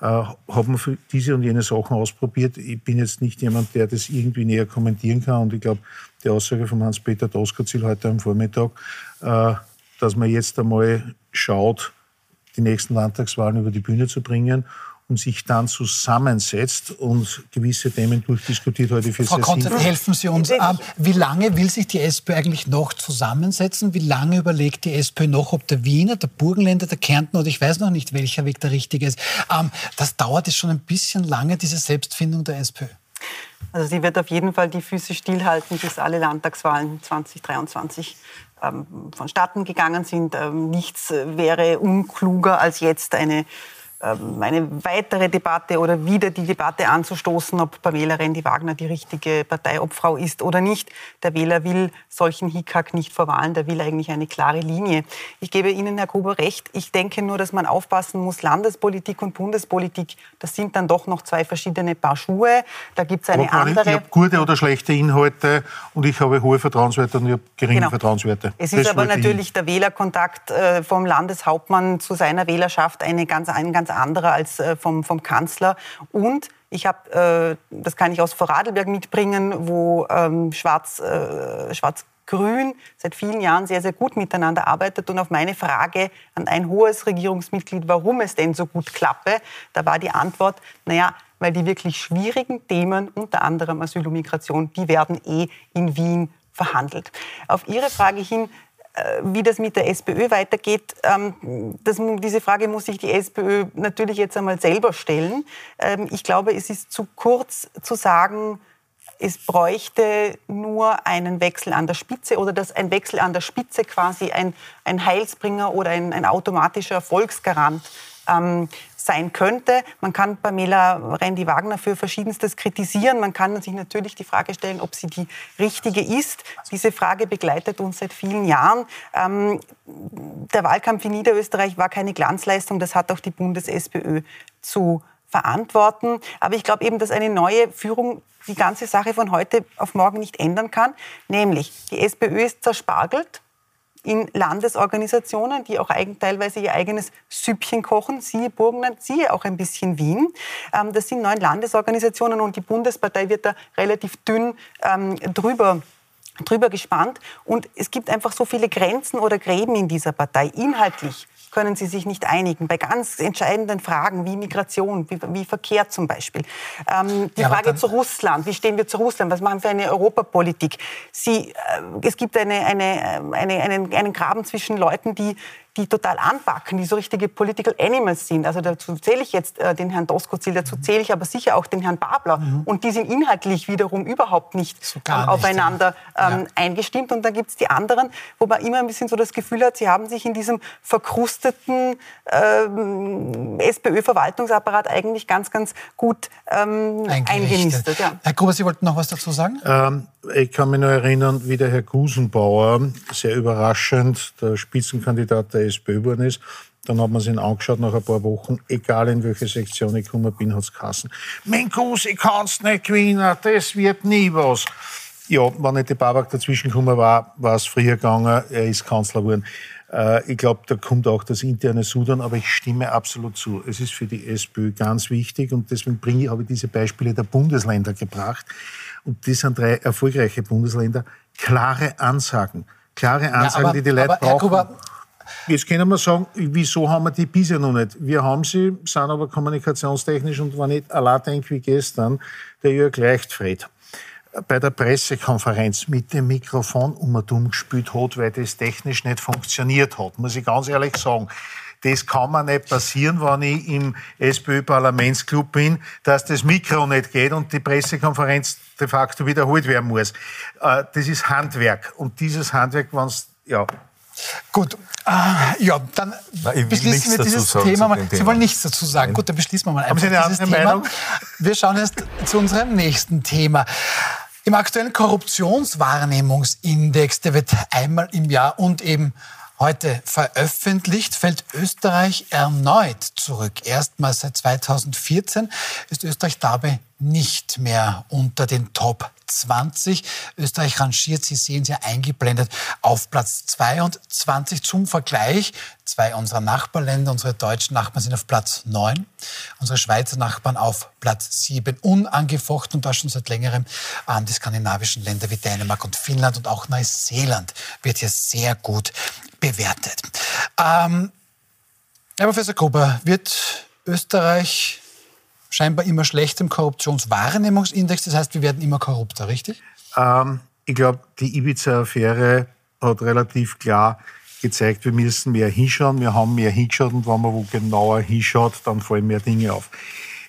hat man für diese und jene Sachen ausprobiert. Ich bin jetzt nicht jemand, der das irgendwie näher kommentieren kann. Und ich glaube, die Aussage von Hans-Peter Doskozil heute am Vormittag, äh, dass man jetzt einmal schaut, die nächsten Landtagswahlen über die Bühne zu bringen und sich dann zusammensetzt und gewisse Themen durchdiskutiert heute für Frau Konzert, helfen Sie uns. Ähm, wie lange will sich die SPÖ eigentlich noch zusammensetzen? Wie lange überlegt die SPÖ noch, ob der Wiener, der Burgenländer, der Kärnten oder ich weiß noch nicht, welcher Weg der richtige ist? Ähm, das dauert jetzt schon ein bisschen lange, diese Selbstfindung der SPÖ. Also sie wird auf jeden Fall die Füße stillhalten, bis alle Landtagswahlen 2023 ähm, vonstatten gegangen sind. Ähm, nichts wäre unkluger als jetzt eine eine weitere Debatte oder wieder die Debatte anzustoßen, ob Pamela Rendi-Wagner die richtige Parteiobfrau ist oder nicht. Der Wähler will solchen Hickhack nicht vor Wahlen, der will eigentlich eine klare Linie. Ich gebe Ihnen, Herr Gruber, recht. Ich denke nur, dass man aufpassen muss, Landespolitik und Bundespolitik, das sind dann doch noch zwei verschiedene Paar Schuhe. Da gibt es eine Aber andere... Ich habe gute oder schlechte Inhalte und ich habe hohe Vertrauenswerte und ich habe geringe genau. Vertrauenswerte. Es ist das aber natürlich der Wählerkontakt äh, vom Landeshauptmann zu seiner Wählerschaft eine ganz, ein ganz anderer als äh, vom, vom Kanzler. Und ich habe, äh, das kann ich aus Vorarlberg mitbringen, wo ähm, Schwarz, äh, Schwarz Grün seit vielen Jahren sehr, sehr gut miteinander arbeitet. Und auf meine Frage an ein hohes Regierungsmitglied, warum es denn so gut klappe, da war die Antwort, naja, weil die wirklich schwierigen Themen, unter anderem Asyl und Migration, die werden eh in Wien verhandelt. Auf Ihre Frage hin, wie das mit der SPÖ weitergeht, ähm, das, diese Frage muss sich die SPÖ natürlich jetzt einmal selber stellen. Ähm, ich glaube, es ist zu kurz zu sagen, es bräuchte nur einen Wechsel an der Spitze oder dass ein Wechsel an der Spitze quasi ein, ein Heilsbringer oder ein, ein automatischer Erfolgsgarant ähm, sein könnte. Man kann Pamela Rendi-Wagner für Verschiedenstes kritisieren. Man kann sich natürlich die Frage stellen, ob sie die richtige ist. Diese Frage begleitet uns seit vielen Jahren. Ähm, der Wahlkampf in Niederösterreich war keine Glanzleistung. Das hat auch die Bundes-SPÖ zu verantworten. Aber ich glaube eben, dass eine neue Führung die ganze Sache von heute auf morgen nicht ändern kann. Nämlich, die SPÖ ist zerspargelt in Landesorganisationen, die auch eigen, teilweise ihr eigenes Süppchen kochen, siehe Burgenland, siehe auch ein bisschen Wien. Ähm, das sind neun Landesorganisationen und die Bundespartei wird da relativ dünn ähm, drüber drüber gespannt. Und es gibt einfach so viele Grenzen oder Gräben in dieser Partei. Inhaltlich können sie sich nicht einigen bei ganz entscheidenden Fragen wie Migration, wie, wie Verkehr zum Beispiel. Ähm, die ja, Frage zu Russland, wie stehen wir zu Russland, was machen wir für eine Europapolitik? Sie, äh, es gibt eine, eine, eine, einen, einen Graben zwischen Leuten, die die total anpacken, die so richtige Political Animals sind. Also dazu zähle ich jetzt äh, den Herrn Doskozil, dazu zähle ich aber sicher auch den Herrn Babler. Mhm. Und die sind inhaltlich wiederum überhaupt nicht so ähm, aufeinander ähm, ja. eingestimmt. Und dann gibt es die anderen, wo man immer ein bisschen so das Gefühl hat, sie haben sich in diesem verkrusteten ähm, SPÖ-Verwaltungsapparat eigentlich ganz, ganz gut ähm, eingenistet. Ja. Herr Gruber, Sie wollten noch was dazu sagen? Ähm, ich kann mich nur erinnern, wie der Herr Gusenbauer sehr überraschend der Spitzenkandidat der SPÖ geworden ist. Dann hat man sich ihn angeschaut nach ein paar Wochen, egal in welche Sektion ich gekommen bin, hat es geheißen. Mein Gus, ich kann's nicht gewinnen, das wird nie was. Ja, wenn nicht die Babak dazwischen gekommen war, war es früher gegangen, er ist Kanzler geworden. Äh, ich glaube, da kommt auch das interne Sudan, aber ich stimme absolut zu. Es ist für die SPÖ ganz wichtig und deswegen bringe ich, habe ich diese Beispiele der Bundesländer gebracht. Und das sind drei erfolgreiche Bundesländer. Klare Ansagen. Klare Ansagen, ja, aber, die die Leute brauchen. Gruber, Jetzt können wir sagen, wieso haben wir die bisher noch nicht? Wir haben sie, sind aber kommunikationstechnisch und wenn ich allein denke wie gestern, der Jörg Leichtfried bei der Pressekonferenz mit dem Mikrofon um hat, weil das technisch nicht funktioniert hat, muss ich ganz ehrlich sagen. Das kann mir nicht passieren, wenn ich im SPÖ-Parlamentsclub bin, dass das Mikro nicht geht und die Pressekonferenz de facto wiederholt werden muss. Äh, das ist Handwerk. Und dieses Handwerk, wenn ja, Gut, äh, ja, dann Nein, beschließen wir dieses Thema mal. Sie wollen nichts dazu sagen. Nein. Gut, dann beschließen wir mal einfach Haben Sie eine Thema. Meinung? Wir schauen jetzt zu unserem nächsten Thema. Im aktuellen Korruptionswahrnehmungsindex, der wird einmal im Jahr und eben heute veröffentlicht, fällt Österreich erneut zurück. Erstmals seit 2014 ist Österreich dabei nicht mehr unter den Top 20. Österreich rangiert, Sie sehen es ja eingeblendet, auf Platz 22 zum Vergleich. Zwei unserer Nachbarländer, unsere deutschen Nachbarn sind auf Platz 9, unsere Schweizer Nachbarn auf Platz 7. Unangefochten und das schon seit längerem ähm, die skandinavischen Länder wie Dänemark und Finnland und auch Neuseeland wird hier sehr gut bewertet. Ähm, Herr Professor Gruber, wird Österreich scheinbar immer schlecht im Korruptionswahrnehmungsindex. Das heißt, wir werden immer korrupter, richtig? Ähm, ich glaube, die Ibiza-Affäre hat relativ klar gezeigt, wir müssen mehr hinschauen. Wir haben mehr hingeschaut und wenn man wo genauer hinschaut, dann fallen mehr Dinge auf.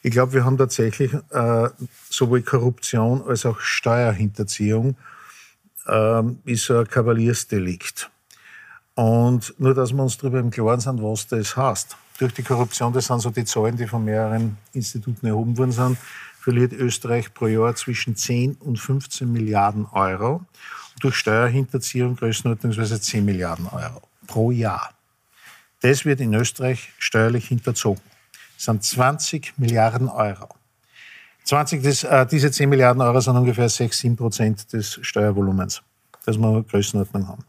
Ich glaube, wir haben tatsächlich äh, sowohl Korruption als auch Steuerhinterziehung äh, ist ein Kavaliersdelikt. Und nur, dass wir uns darüber im Klaren sind, was das heißt. Durch die Korruption, das sind so die Zahlen, die von mehreren Instituten erhoben worden sind, verliert Österreich pro Jahr zwischen 10 und 15 Milliarden Euro. Und durch Steuerhinterziehung größenordnungsweise 10 Milliarden Euro pro Jahr. Das wird in Österreich steuerlich hinterzogen. Das sind 20 Milliarden Euro. 20, das, äh, diese 10 Milliarden Euro sind ungefähr 6, 7 Prozent des Steuervolumens, das wir Größenordnung haben.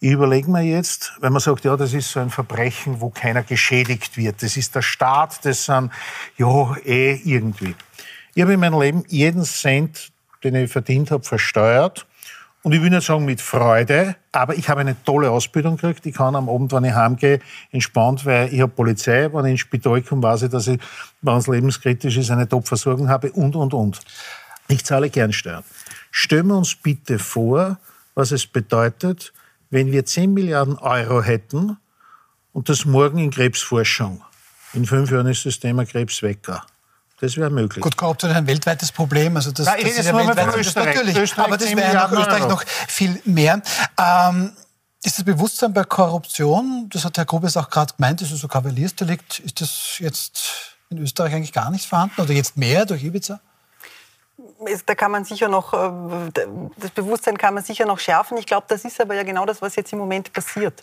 Ich überlege mir jetzt, wenn man sagt, ja, das ist so ein Verbrechen, wo keiner geschädigt wird. Das ist der Staat, das sind, ja, eh irgendwie. Ich habe in meinem Leben jeden Cent, den ich verdient habe, versteuert. Und ich will nicht sagen mit Freude, aber ich habe eine tolle Ausbildung gekriegt. Ich kann am Abend, wenn ich heimgehe, entspannt, weil ich habe Polizei. Wenn ich ins Spital komme, weiß ich, dass ich, wenn es lebenskritisch ist, eine Top-Versorgung habe und, und, und. Ich zahle gern Steuern. Stellen wir uns bitte vor, was es bedeutet, wenn wir 10 Milliarden Euro hätten und das morgen in Krebsforschung. In fünf Jahren ist das Thema Krebs weg. Das wäre möglich. Gut, Korruption ist ein weltweites Problem. Also das, Nein, das ist ja weltweit, Österreich. natürlich. Österreich aber das wäre in Österreich Euro. noch viel mehr. Ähm, ist das Bewusstsein bei Korruption, das hat Herr Grubes auch gerade gemeint, das ist so Kavaliersdelikt, ist das jetzt in Österreich eigentlich gar nicht vorhanden oder jetzt mehr durch Ibiza? Da kann man sicher noch, äh, das Bewusstsein kann man sicher noch schärfen. Ich glaube, das ist aber ja genau das, was jetzt im Moment passiert.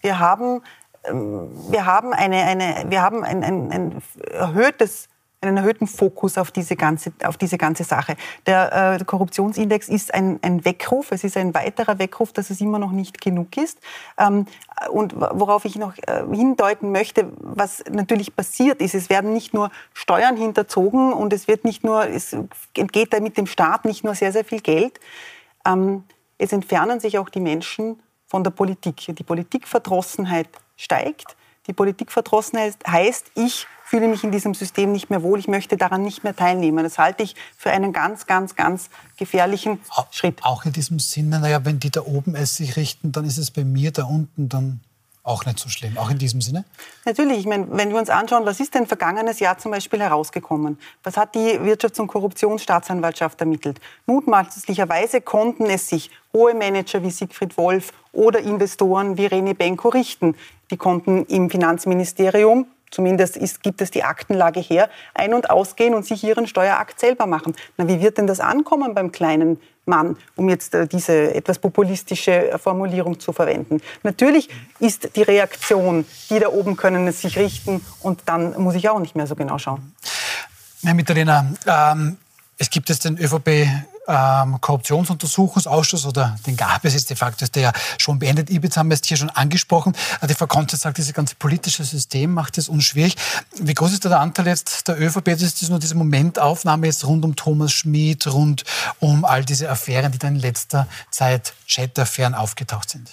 Wir haben, ähm, wir haben, eine, eine, wir haben ein, ein, ein erhöhtes einen erhöhten Fokus auf diese ganze, auf diese ganze Sache. Der äh, Korruptionsindex ist ein, ein Weckruf, es ist ein weiterer Weckruf, dass es immer noch nicht genug ist. Ähm, und worauf ich noch äh, hindeuten möchte, was natürlich passiert ist, es werden nicht nur Steuern hinterzogen und es wird nicht nur, es entgeht da mit dem Staat nicht nur sehr, sehr viel Geld. Ähm, es entfernen sich auch die Menschen von der Politik. Die Politikverdrossenheit steigt. Die Politikverdrossenheit heißt, ich fühle mich in diesem System nicht mehr wohl, ich möchte daran nicht mehr teilnehmen. Das halte ich für einen ganz, ganz, ganz gefährlichen Schritt. Auch in diesem Sinne, naja, wenn die da oben es sich richten, dann ist es bei mir da unten dann auch nicht so schlimm, auch in diesem Sinne? Natürlich, ich meine, wenn wir uns anschauen, was ist denn vergangenes Jahr zum Beispiel herausgekommen? Was hat die Wirtschafts- und Korruptionsstaatsanwaltschaft ermittelt? Mutmaßlicherweise konnten es sich hohe Manager wie Siegfried Wolf oder Investoren wie René Benko richten. Die konnten im Finanzministerium zumindest ist, gibt es die Aktenlage her, ein- und ausgehen und sich ihren Steuerakt selber machen. Na, wie wird denn das ankommen beim kleinen Mann, um jetzt äh, diese etwas populistische äh, Formulierung zu verwenden? Natürlich ist die Reaktion, die da oben können es sich richten und dann muss ich auch nicht mehr so genau schauen. Herr Mitterlehner, ähm, es gibt jetzt den ÖVP ähm, Korruptionsuntersuchungsausschuss oder den gab es jetzt de facto, ist der ja schon beendet. Ibiza haben wir jetzt hier schon angesprochen. Die Frau Konze sagt, dieses ganze politische System macht es unschwierig. Wie groß ist da der Anteil jetzt der ÖVP? Das ist nur diese Momentaufnahme jetzt rund um Thomas Schmid, rund um all diese Affären, die dann in letzter Zeit Chat-Affären aufgetaucht sind.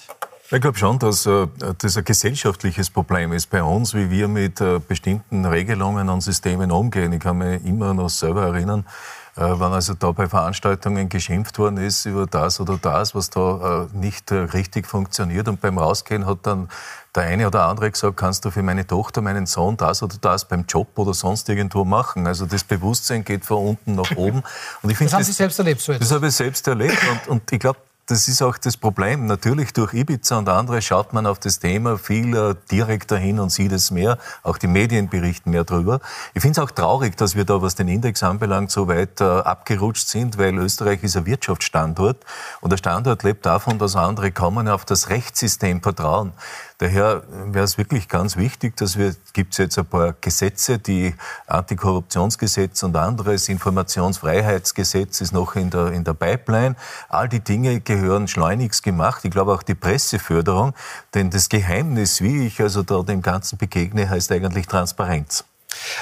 Ich glaube schon, dass äh, das ein gesellschaftliches Problem ist bei uns, wie wir mit äh, bestimmten Regelungen und Systemen umgehen. Ich kann mich immer noch selber erinnern, äh, wenn also da bei Veranstaltungen geschimpft worden ist über das oder das, was da äh, nicht äh, richtig funktioniert. Und beim Rausgehen hat dann der eine oder andere gesagt, kannst du für meine Tochter, meinen Sohn das oder das beim Job oder sonst irgendwo machen. Also das Bewusstsein geht von unten nach oben. Und ich das haben das, Sie selbst erlebt, so etwas? Das habe ich selbst erlebt. Und, und ich glaube, das ist auch das Problem. Natürlich durch Ibiza und andere schaut man auf das Thema viel direkter hin und sieht es mehr. Auch die Medien berichten mehr darüber. Ich finde es auch traurig, dass wir da, was den Index anbelangt, so weit äh, abgerutscht sind, weil Österreich ist ein Wirtschaftsstandort und der Standort lebt davon, dass andere kommen auf das Rechtssystem vertrauen. Daher wäre es wirklich ganz wichtig, dass wir, gibt es jetzt ein paar Gesetze, die Antikorruptionsgesetz und anderes, Informationsfreiheitsgesetz ist noch in der, in der Pipeline. All die Dinge gehören schleunigst gemacht. Ich glaube auch die Presseförderung, denn das Geheimnis, wie ich also da dem Ganzen begegne, heißt eigentlich Transparenz.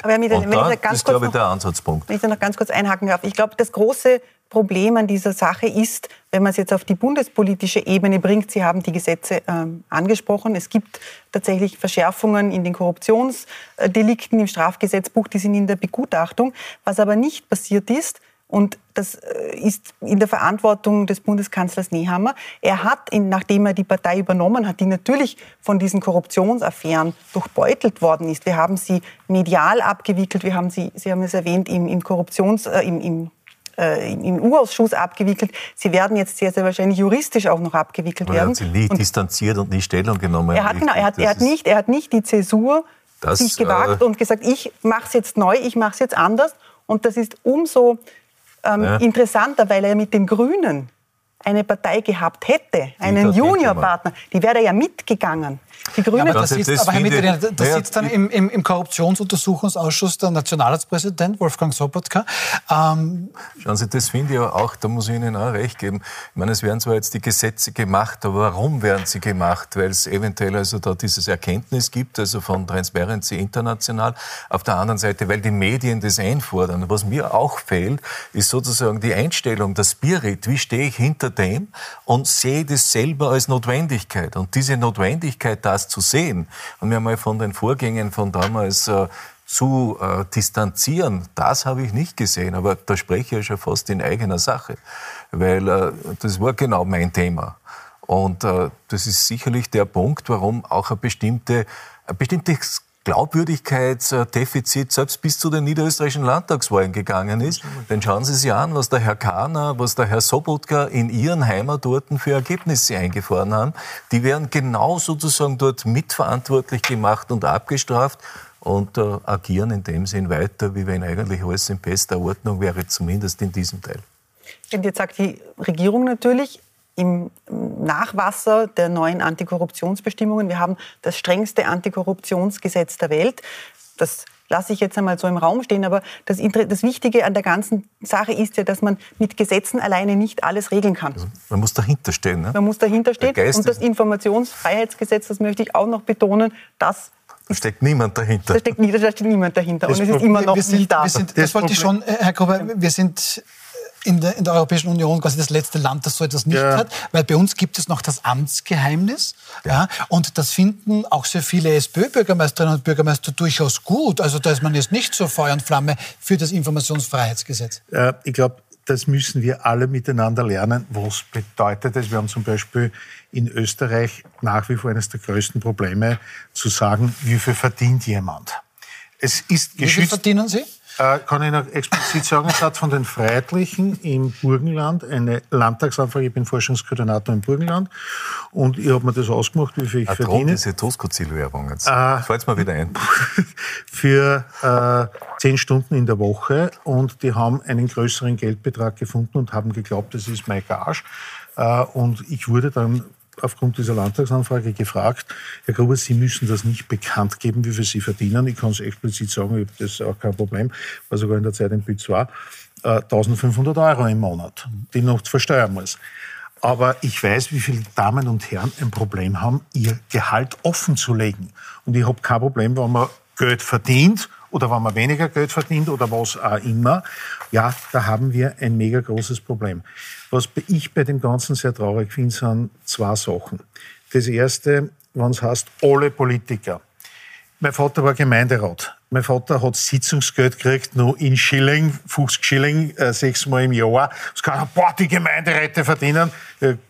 Aber Herr Miedel, wenn da, ich da ganz kurz glaube ich, der Ansatzpunkt. Wenn ich da noch ganz kurz einhaken darf. Ich glaube, das große Problem an dieser Sache ist, wenn man es jetzt auf die bundespolitische Ebene bringt, Sie haben die Gesetze ähm, angesprochen, es gibt tatsächlich Verschärfungen in den Korruptionsdelikten im Strafgesetzbuch, die sind in der Begutachtung. Was aber nicht passiert ist, und das äh, ist in der Verantwortung des Bundeskanzlers Nehammer. Er hat, nachdem er die Partei übernommen hat, die natürlich von diesen Korruptionsaffären durchbeutelt worden ist. Wir haben sie medial abgewickelt, wir haben sie, Sie haben es erwähnt, im, im Korruptions, äh, im, im äh, im U-Ausschuss abgewickelt. Sie werden jetzt sehr, sehr wahrscheinlich juristisch auch noch abgewickelt werden. Er hat sie nie und distanziert und nie Stellung genommen. Er hat, genau, er hat, er hat, nicht, er hat nicht die Zäsur das, sich gewagt äh, und gesagt, ich mache es jetzt neu, ich mache es jetzt anders. Und das ist umso ähm, ja. interessanter, weil er mit den Grünen eine Partei gehabt hätte, einen Juniorpartner, die wäre ja mitgegangen. Die Grünen, ja, aber, das sitzt, das aber Herr Mitterlehner, da ja, sitzt dann im, im, im, Korruptionsuntersuchungsausschuss der Nationalratspräsident Wolfgang Sobotka. Ähm Schauen Sie, das finde ich auch, da muss ich Ihnen auch recht geben. Ich meine, es werden zwar jetzt die Gesetze gemacht, aber warum werden sie gemacht? Weil es eventuell also da dieses Erkenntnis gibt, also von Transparency International. Auf der anderen Seite, weil die Medien das einfordern. Was mir auch fehlt, ist sozusagen die Einstellung, der Spirit. Wie stehe ich hinter dem und sehe das selber als Notwendigkeit? Und diese Notwendigkeit, das zu sehen und mir mal von den Vorgängen von damals äh, zu äh, distanzieren, das habe ich nicht gesehen. Aber da spreche ich ja schon fast in eigener Sache, weil äh, das war genau mein Thema. Und äh, das ist sicherlich der Punkt, warum auch eine bestimmte, ein bestimmtes Glaubwürdigkeitsdefizit selbst bis zu den niederösterreichischen Landtagswahlen gegangen ist. Denn schauen Sie sich an, was der Herr Kahner, was der Herr Sobotka in ihren Heimatorten für Ergebnisse eingefahren haben. Die werden genau sozusagen dort mitverantwortlich gemacht und abgestraft und äh, agieren in dem Sinn weiter, wie wenn eigentlich alles in bester Ordnung wäre, zumindest in diesem Teil. Und jetzt sagt die Regierung natürlich, im Nachwasser der neuen Antikorruptionsbestimmungen. Wir haben das strengste Antikorruptionsgesetz der Welt. Das lasse ich jetzt einmal so im Raum stehen. Aber das, das, Wichtige an der ganzen Sache ist ja, dass man mit Gesetzen alleine nicht alles regeln kann. Man muss dahinter stehen. Ne? Man muss dahinter stehen. Und das Informationsfreiheitsgesetz, das möchte ich auch noch betonen, das da steckt niemand dahinter. Da steckt, da steht niemand dahinter. Das und es ist immer noch wir sind, nicht da. Sind, das, das wollte ich schon, Herr Gruber, wir sind in der, in der Europäischen Union quasi das letzte Land, das so etwas nicht ja. hat, weil bei uns gibt es noch das Amtsgeheimnis. Ja. und das finden auch sehr viele SPÖ-Bürgermeisterinnen und Bürgermeister durchaus gut. Also da ist man jetzt nicht so Feuer und Flamme für das Informationsfreiheitsgesetz. Ja, ich glaube, das müssen wir alle miteinander lernen. Was bedeutet das? Wir haben zum Beispiel in Österreich nach wie vor eines der größten Probleme zu sagen, wie viel verdient jemand. Es ist geschützt. Wie viel verdienen Sie? Äh, kann ich noch explizit sagen, es hat von den Freiheitlichen im Burgenland eine Landtagsanfrage, ich bin Forschungskoordinator im Burgenland und ich habe mir das ausgemacht, wie viel ich Adron, verdiene. diese Tosco-Zielwerbung jetzt. Äh, Fällt mir wieder ein. Für äh, zehn Stunden in der Woche und die haben einen größeren Geldbetrag gefunden und haben geglaubt, das ist mein Gage. Äh, und ich wurde dann aufgrund dieser Landtagsanfrage gefragt, Herr Gruber, Sie müssen das nicht bekannt geben, wie viel Sie verdienen. Ich kann es explizit sagen, ich habe das auch kein Problem, war sogar in der Zeit im Bütz war, 1500 Euro im Monat, die noch versteuern muss. Aber ich weiß, wie viele Damen und Herren ein Problem haben, ihr Gehalt offen zu legen. Und ich habe kein Problem, wenn man Geld verdient oder wenn man weniger Geld verdient oder was auch immer. Ja, da haben wir ein mega großes Problem. Was ich bei dem Ganzen sehr traurig finde, sind zwei Sachen. Das erste, wenn es heißt, alle Politiker. Mein Vater war Gemeinderat. Mein Vater hat Sitzungsgeld gekriegt, nur in Schilling, 50 Schilling, äh, sechsmal im Jahr. Das kann boah, die Gemeinderäte verdienen.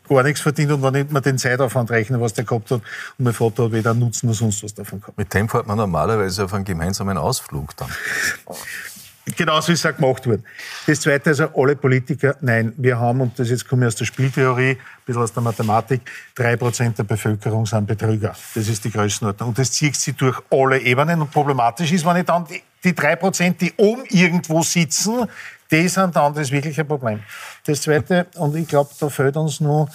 Gar nichts verdient und wenn ich mir den Zeitaufwand rechne, was der gehabt hat. Und mein Vater hat weder Nutzen noch sonst was davon gehabt. Mit dem fährt man normalerweise auf einen gemeinsamen Ausflug dann. Genauso ist es auch gemacht worden. Das Zweite, also alle Politiker, nein, wir haben, und das jetzt komme ich aus der Spieltheorie, ein bisschen aus der Mathematik, drei Prozent der Bevölkerung sind Betrüger. Das ist die Größenordnung. Und das zieht sich durch alle Ebenen. Und problematisch ist, wenn ich dann die drei Prozent, die oben irgendwo sitzen, die sind dann das wirkliche Problem. Das Zweite, und ich glaube, da fehlt uns nur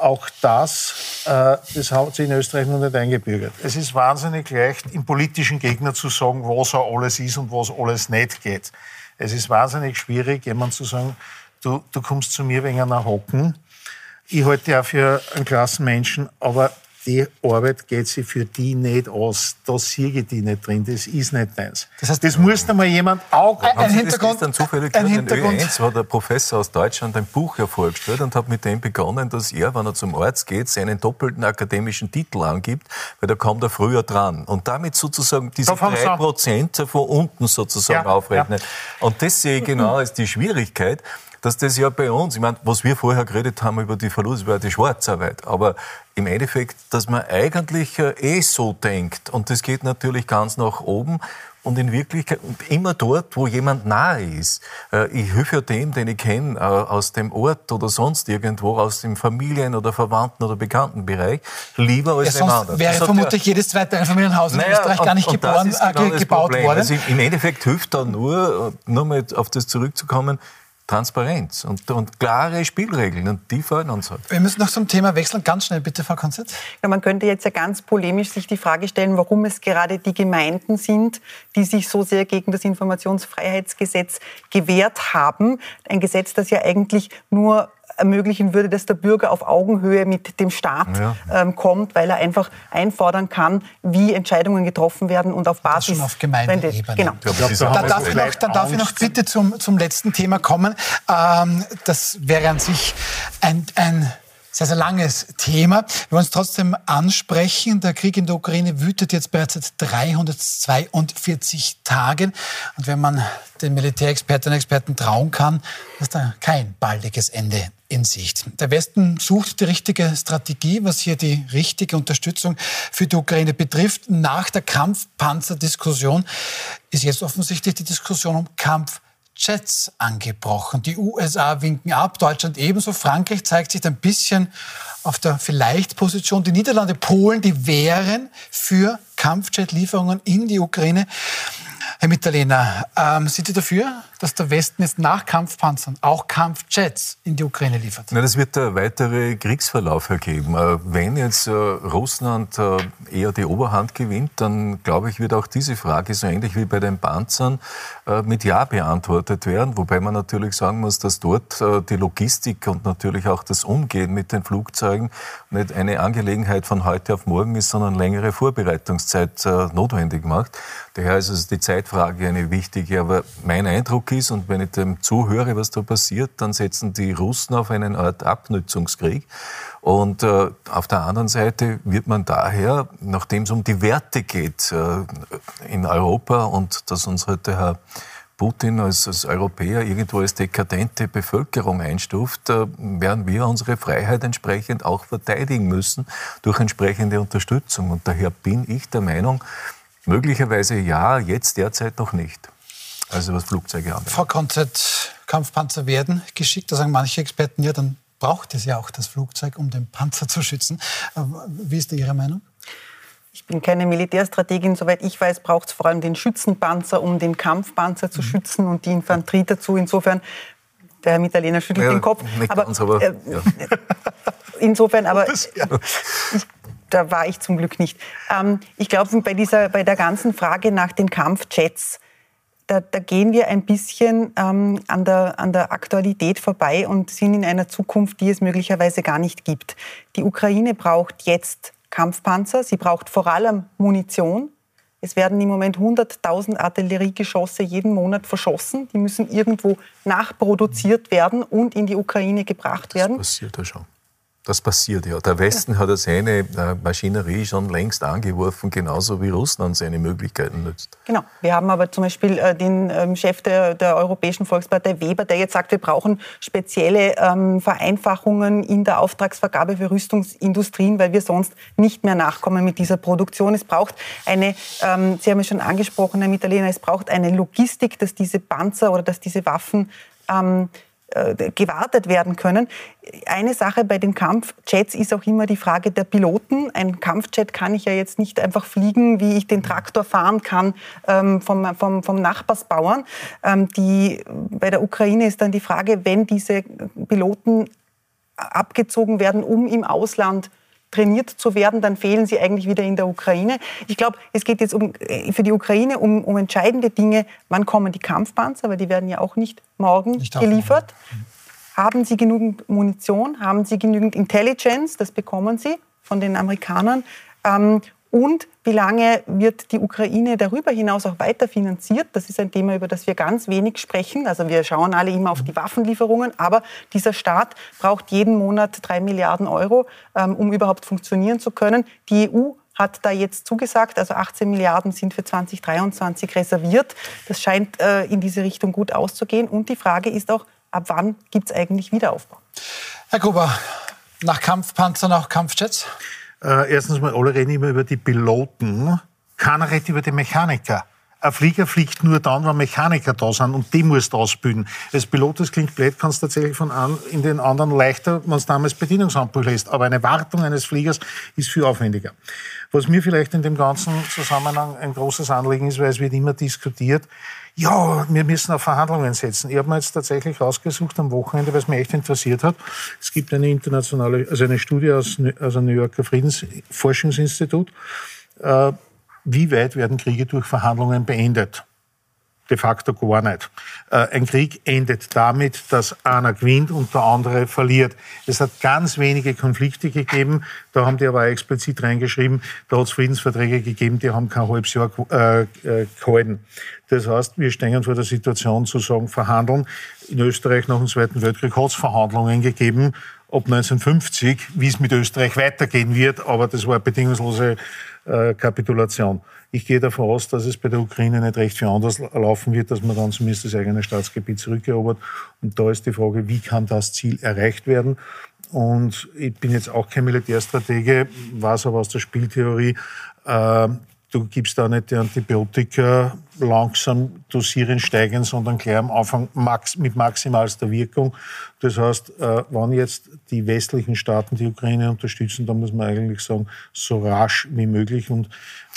auch das, äh, das hat sich in Österreich noch nicht eingebürgert. Es ist wahnsinnig leicht, im politischen Gegner zu sagen, was er alles ist und was alles nicht geht. Es ist wahnsinnig schwierig, jemand zu sagen, du, du kommst zu mir wegen einer Hocken. Ich halte ja für einen klassen Menschen, aber die Arbeit geht sich für die nicht aus. Da sehe ich die nicht drin. Das ist nicht deins. Das heißt, das muss da mal jemand auch... Ein, ein Hintergrund, dann zufällig ein Hintergrund. In Ö1 war der Professor aus Deutschland ein Buch hervorgestellt und hat mit dem begonnen, dass er, wenn er zum Arzt geht, seinen doppelten akademischen Titel angibt, weil da kommt er früher dran. Und damit sozusagen diese drei Prozent von unten sozusagen ja, aufrechnet. Ja. Und das sehe ich genau als die Schwierigkeit, dass das ja bei uns, ich meine, was wir vorher geredet haben über die Verluste, war die Schwarzarbeit, aber im Endeffekt, dass man eigentlich äh, eh so denkt. Und das geht natürlich ganz nach oben. Und in Wirklichkeit immer dort, wo jemand nahe ist. Äh, ich helfe ja dem, den ich kenne, äh, aus dem Ort oder sonst irgendwo, aus dem Familien- oder Verwandten- oder Bekanntenbereich, lieber als ja, sonst wäre vermutlich ja, jedes zweite Einfamilienhaus in naja, Österreich gar nicht und, geboren, und genau äh, gebaut worden. Also Im Endeffekt hilft da nur, nur mal auf das zurückzukommen, Transparenz und, und, klare Spielregeln und die fehlen uns halt. Wir müssen noch zum Thema wechseln. Ganz schnell bitte, Frau Konzert. Ja, man könnte jetzt ja ganz polemisch sich die Frage stellen, warum es gerade die Gemeinden sind, die sich so sehr gegen das Informationsfreiheitsgesetz gewehrt haben. Ein Gesetz, das ja eigentlich nur ermöglichen würde, dass der Bürger auf Augenhöhe mit dem Staat ja. ähm, kommt, weil er einfach einfordern kann, wie Entscheidungen getroffen werden und auf Basis. Das schon auf Gemeindeebene. Genau. Ja, da, darf ich noch, dann darf ich noch bitte zum, zum letzten Thema kommen. Ähm, das wäre an sich ein, ein sehr, sehr langes Thema. Wir wollen es trotzdem ansprechen. Der Krieg in der Ukraine wütet jetzt bereits seit 342 Tagen. Und wenn man den Militärexpertinnen und Experten trauen kann, ist da kein baldiges Ende in Sicht. Der Westen sucht die richtige Strategie, was hier die richtige Unterstützung für die Ukraine betrifft. Nach der Kampfpanzerdiskussion ist jetzt offensichtlich die Diskussion um Kampf Jets angebrochen. Die USA winken ab, Deutschland ebenso. Frankreich zeigt sich ein bisschen auf der Vielleicht-Position. Die Niederlande, Polen, die wären für Kampfjet-Lieferungen in die Ukraine. Herr Mitterlehner, ähm, sind Sie dafür, dass der Westen jetzt nach Kampfpanzern auch Kampfjets in die Ukraine liefert? Na, das wird der weitere Kriegsverlauf ergeben. Äh, wenn jetzt äh, Russland äh, eher die Oberhand gewinnt, dann glaube ich, wird auch diese Frage so ähnlich wie bei den Panzern äh, mit Ja beantwortet werden. Wobei man natürlich sagen muss, dass dort äh, die Logistik und natürlich auch das Umgehen mit den Flugzeugen nicht eine Angelegenheit von heute auf morgen ist, sondern längere Vorbereitungszeit äh, notwendig macht. Daher ist also die Zeitfrage eine wichtige. Aber mein Eindruck ist, und wenn ich dem zuhöre, was da passiert, dann setzen die Russen auf einen Art Abnützungskrieg. Und äh, auf der anderen Seite wird man daher, nachdem es um die Werte geht äh, in Europa, und dass uns heute Herr Putin als, als Europäer irgendwo als dekadente Bevölkerung einstuft, äh, werden wir unsere Freiheit entsprechend auch verteidigen müssen durch entsprechende Unterstützung. Und daher bin ich der Meinung, möglicherweise ja, jetzt derzeit noch nicht. Also was Flugzeuge anbelangt. Frau Konzert, Kampfpanzer werden geschickt. Da sagen manche Experten, ja, dann braucht es ja auch das Flugzeug, um den Panzer zu schützen. Äh, wie ist da Ihre Meinung? Ich bin keine Militärstrategin. Soweit ich weiß, braucht es vor allem den Schützenpanzer, um den Kampfpanzer zu mhm. schützen und die Infanterie dazu. Insofern, der Herr Mitterlehner schüttelt ja, den Kopf. aber, ganz, aber äh, ja. insofern, aber ich, da war ich zum Glück nicht. Ähm, ich glaube, bei, bei der ganzen Frage nach den Kampfjets, da, da, gehen wir ein bisschen ähm, an, der, an der Aktualität vorbei und sind in einer Zukunft, die es möglicherweise gar nicht gibt. Die Ukraine braucht jetzt Kampfpanzer. Sie braucht vor allem Munition. Es werden im Moment 100.000 Artilleriegeschosse jeden Monat verschossen. Die müssen irgendwo nachproduziert werden und in die Ukraine gebracht werden. Das passiert ja schon. Das passiert ja. Der Westen hat ja seine äh, Maschinerie schon längst angeworfen, genauso wie Russland seine Möglichkeiten nützt. Genau. Wir haben aber zum Beispiel äh, den ähm, Chef der, der, Europäischen Volkspartei Weber, der jetzt sagt, wir brauchen spezielle ähm, Vereinfachungen in der Auftragsvergabe für Rüstungsindustrien, weil wir sonst nicht mehr nachkommen mit dieser Produktion. Es braucht eine, ähm, Sie haben es schon angesprochen, Herr Mitterlehner, es braucht eine Logistik, dass diese Panzer oder dass diese Waffen gewartet werden können. Eine Sache bei den Kampfjets ist auch immer die Frage der Piloten. Ein Kampfjet kann ich ja jetzt nicht einfach fliegen, wie ich den Traktor fahren kann ähm, vom, vom, vom Nachbarsbauern. Ähm, die, bei der Ukraine ist dann die Frage, wenn diese Piloten abgezogen werden, um im Ausland trainiert zu werden, dann fehlen sie eigentlich wieder in der Ukraine. Ich glaube, es geht jetzt um, äh, für die Ukraine um, um entscheidende Dinge. Wann kommen die Kampfpanzer? Weil die werden ja auch nicht morgen nicht geliefert. Haben sie genügend Munition? Haben sie genügend Intelligence? Das bekommen sie von den Amerikanern. Ähm, und wie lange wird die Ukraine darüber hinaus auch weiter finanziert? Das ist ein Thema, über das wir ganz wenig sprechen. Also wir schauen alle immer auf die Waffenlieferungen, aber dieser Staat braucht jeden Monat drei Milliarden Euro, ähm, um überhaupt funktionieren zu können. Die EU hat da jetzt zugesagt, also 18 Milliarden sind für 2023 reserviert. Das scheint äh, in diese Richtung gut auszugehen. Und die Frage ist auch, ab wann gibt es eigentlich Wiederaufbau? Herr Gruber, nach Kampfpanzern auch Kampfjets? Äh, erstens mal, alle reden immer über die Piloten. Keiner redet über die Mechaniker. Ein Flieger fliegt nur dann, wenn Mechaniker da sind und die musst du ausbilden. Als Pilot, das klingt blöd, kannst du tatsächlich von an, in den anderen leichter, wenn es damals Bedienungsampel lässt. Aber eine Wartung eines Fliegers ist viel aufwendiger. Was mir vielleicht in dem ganzen Zusammenhang ein großes Anliegen ist, weil es wird immer diskutiert, ja, wir müssen auf Verhandlungen setzen. Ich habe mir jetzt tatsächlich rausgesucht am Wochenende, weil es mich echt interessiert hat. Es gibt eine internationale, also eine Studie aus, aus dem New Yorker Friedensforschungsinstitut. Äh, wie weit werden Kriege durch Verhandlungen beendet? de facto gar nicht. Äh, ein Krieg endet damit, dass einer gewinnt und der andere verliert. Es hat ganz wenige Konflikte gegeben, da haben die aber explizit reingeschrieben, da hat es Friedensverträge gegeben, die haben kein halbes Jahr äh, äh, gehalten. Das heißt, wir stehen vor der Situation zu sagen, verhandeln. In Österreich nach dem Zweiten Weltkrieg hat es Verhandlungen gegeben, ab 1950, wie es mit Österreich weitergehen wird, aber das war eine bedingungslose äh, Kapitulation. Ich gehe davon aus, dass es bei der Ukraine nicht recht viel anders laufen wird, dass man dann zumindest das eigene Staatsgebiet zurückerobert. Und da ist die Frage, wie kann das Ziel erreicht werden? Und ich bin jetzt auch kein Militärstratege, weiß aber aus der Spieltheorie, äh, du gibst da nicht die Antibiotika langsam dosieren steigen, sondern gleich am Anfang max, mit maximalster Wirkung. Das heißt, äh, wenn jetzt die westlichen Staaten die Ukraine unterstützen, dann muss man eigentlich sagen, so rasch wie möglich. Und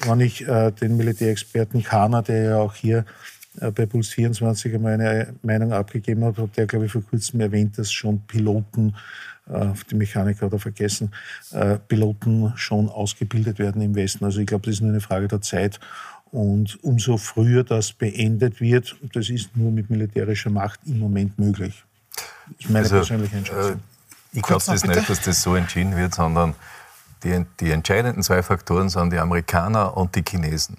wenn ich äh, den Militärexperten Kana, der ja auch hier äh, bei Puls 24 einmal eine Meinung abgegeben hat, hat der, glaube ich, vor kurzem erwähnt, dass schon Piloten die Mechaniker hat er vergessen, äh, Piloten schon ausgebildet werden im Westen. Also ich glaube, das ist nur eine Frage der Zeit. Und umso früher das beendet wird, das ist nur mit militärischer Macht im Moment möglich. Das ist meine also, persönliche Entscheidung. Äh, ich glaube das nicht, dass das so entschieden wird, sondern die, die entscheidenden zwei Faktoren sind die Amerikaner und die Chinesen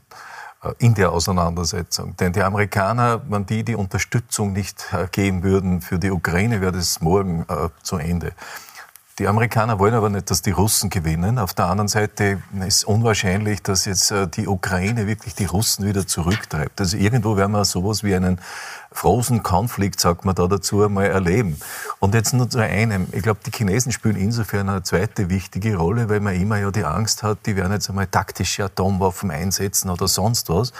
in der Auseinandersetzung. Denn die Amerikaner, wenn die die Unterstützung nicht geben würden für die Ukraine, wäre das morgen äh, zu Ende. Die Amerikaner wollen aber nicht, dass die Russen gewinnen. Auf der anderen Seite ist es unwahrscheinlich, dass jetzt äh, die Ukraine wirklich die Russen wieder zurücktreibt. Also irgendwo werden wir sowas wie einen Frozen Konflikt, sagt man da dazu, mal erleben. Und jetzt nur zu einem. Ich glaube, die Chinesen spielen insofern eine zweite wichtige Rolle, weil man immer ja die Angst hat, die werden jetzt einmal taktische Atomwaffen einsetzen oder sonst was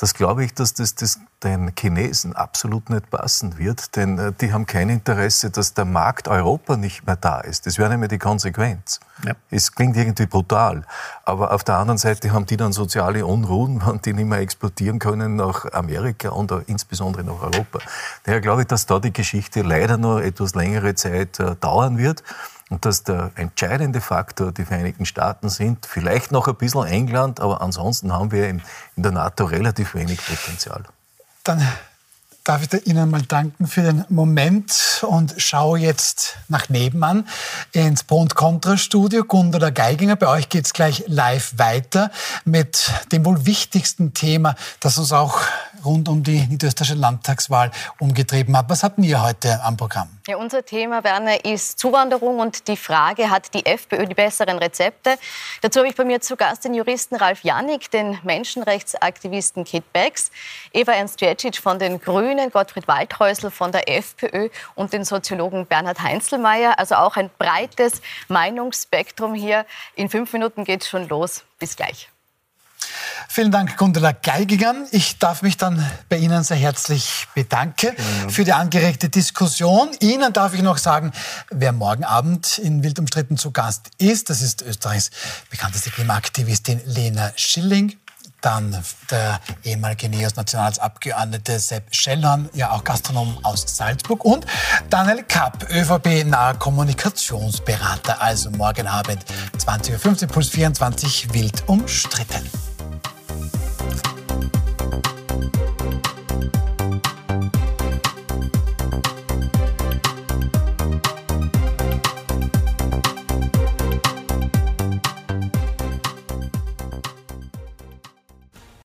das glaube ich, dass das, das den Chinesen absolut nicht passen wird, denn äh, die haben kein Interesse, dass der Markt Europa nicht mehr da ist. Das wäre nämlich die Konsequenz. Ja. Es klingt irgendwie brutal, aber auf der anderen Seite haben die dann soziale Unruhen, wenn die nicht mehr exportieren können nach Amerika und insbesondere nach Europa. Daher glaube ich, dass da die Geschichte leider noch etwas längere Zeit äh, dauern wird und dass der entscheidende Faktor die Vereinigten Staaten sind, vielleicht noch ein bisschen England, aber ansonsten haben wir in, der NATO relativ wenig Potenzial. Dann darf ich Ihnen mal danken für den Moment und schaue jetzt nach nebenan ins Bond-Contra-Studio. Gundula Geiginger, bei euch geht es gleich live weiter mit dem wohl wichtigsten Thema, das uns auch rund um die niederösterreichische Landtagswahl umgetrieben hat. Was habt ihr heute am Programm? Ja, unser Thema, Werner, ist Zuwanderung und die Frage, hat die FPÖ die besseren Rezepte? Dazu habe ich bei mir zu Gast den Juristen Ralf Janik, den Menschenrechtsaktivisten Kit Becks, Eva Ernst-Jecic von den Grünen, Gottfried Waldhäusl von der FPÖ und den Soziologen Bernhard Heinzelmeier. Also auch ein breites Meinungsspektrum hier. In fünf Minuten geht es schon los. Bis gleich. Vielen Dank, Gundula Geiginger. Ich darf mich dann bei Ihnen sehr herzlich bedanken für die angeregte Diskussion. Ihnen darf ich noch sagen, wer morgen Abend in Wild umstritten zu Gast ist, das ist Österreichs bekannteste Klimaaktivistin Lena Schilling. Dann der ehemalige NEOS-Nationalsabgeordnete Sepp Schellhorn, ja auch Gastronom aus Salzburg. Und Daniel Kapp, ÖVP-naher Kommunikationsberater. Also morgen Abend 20.15 Uhr plus 24 wild umstritten.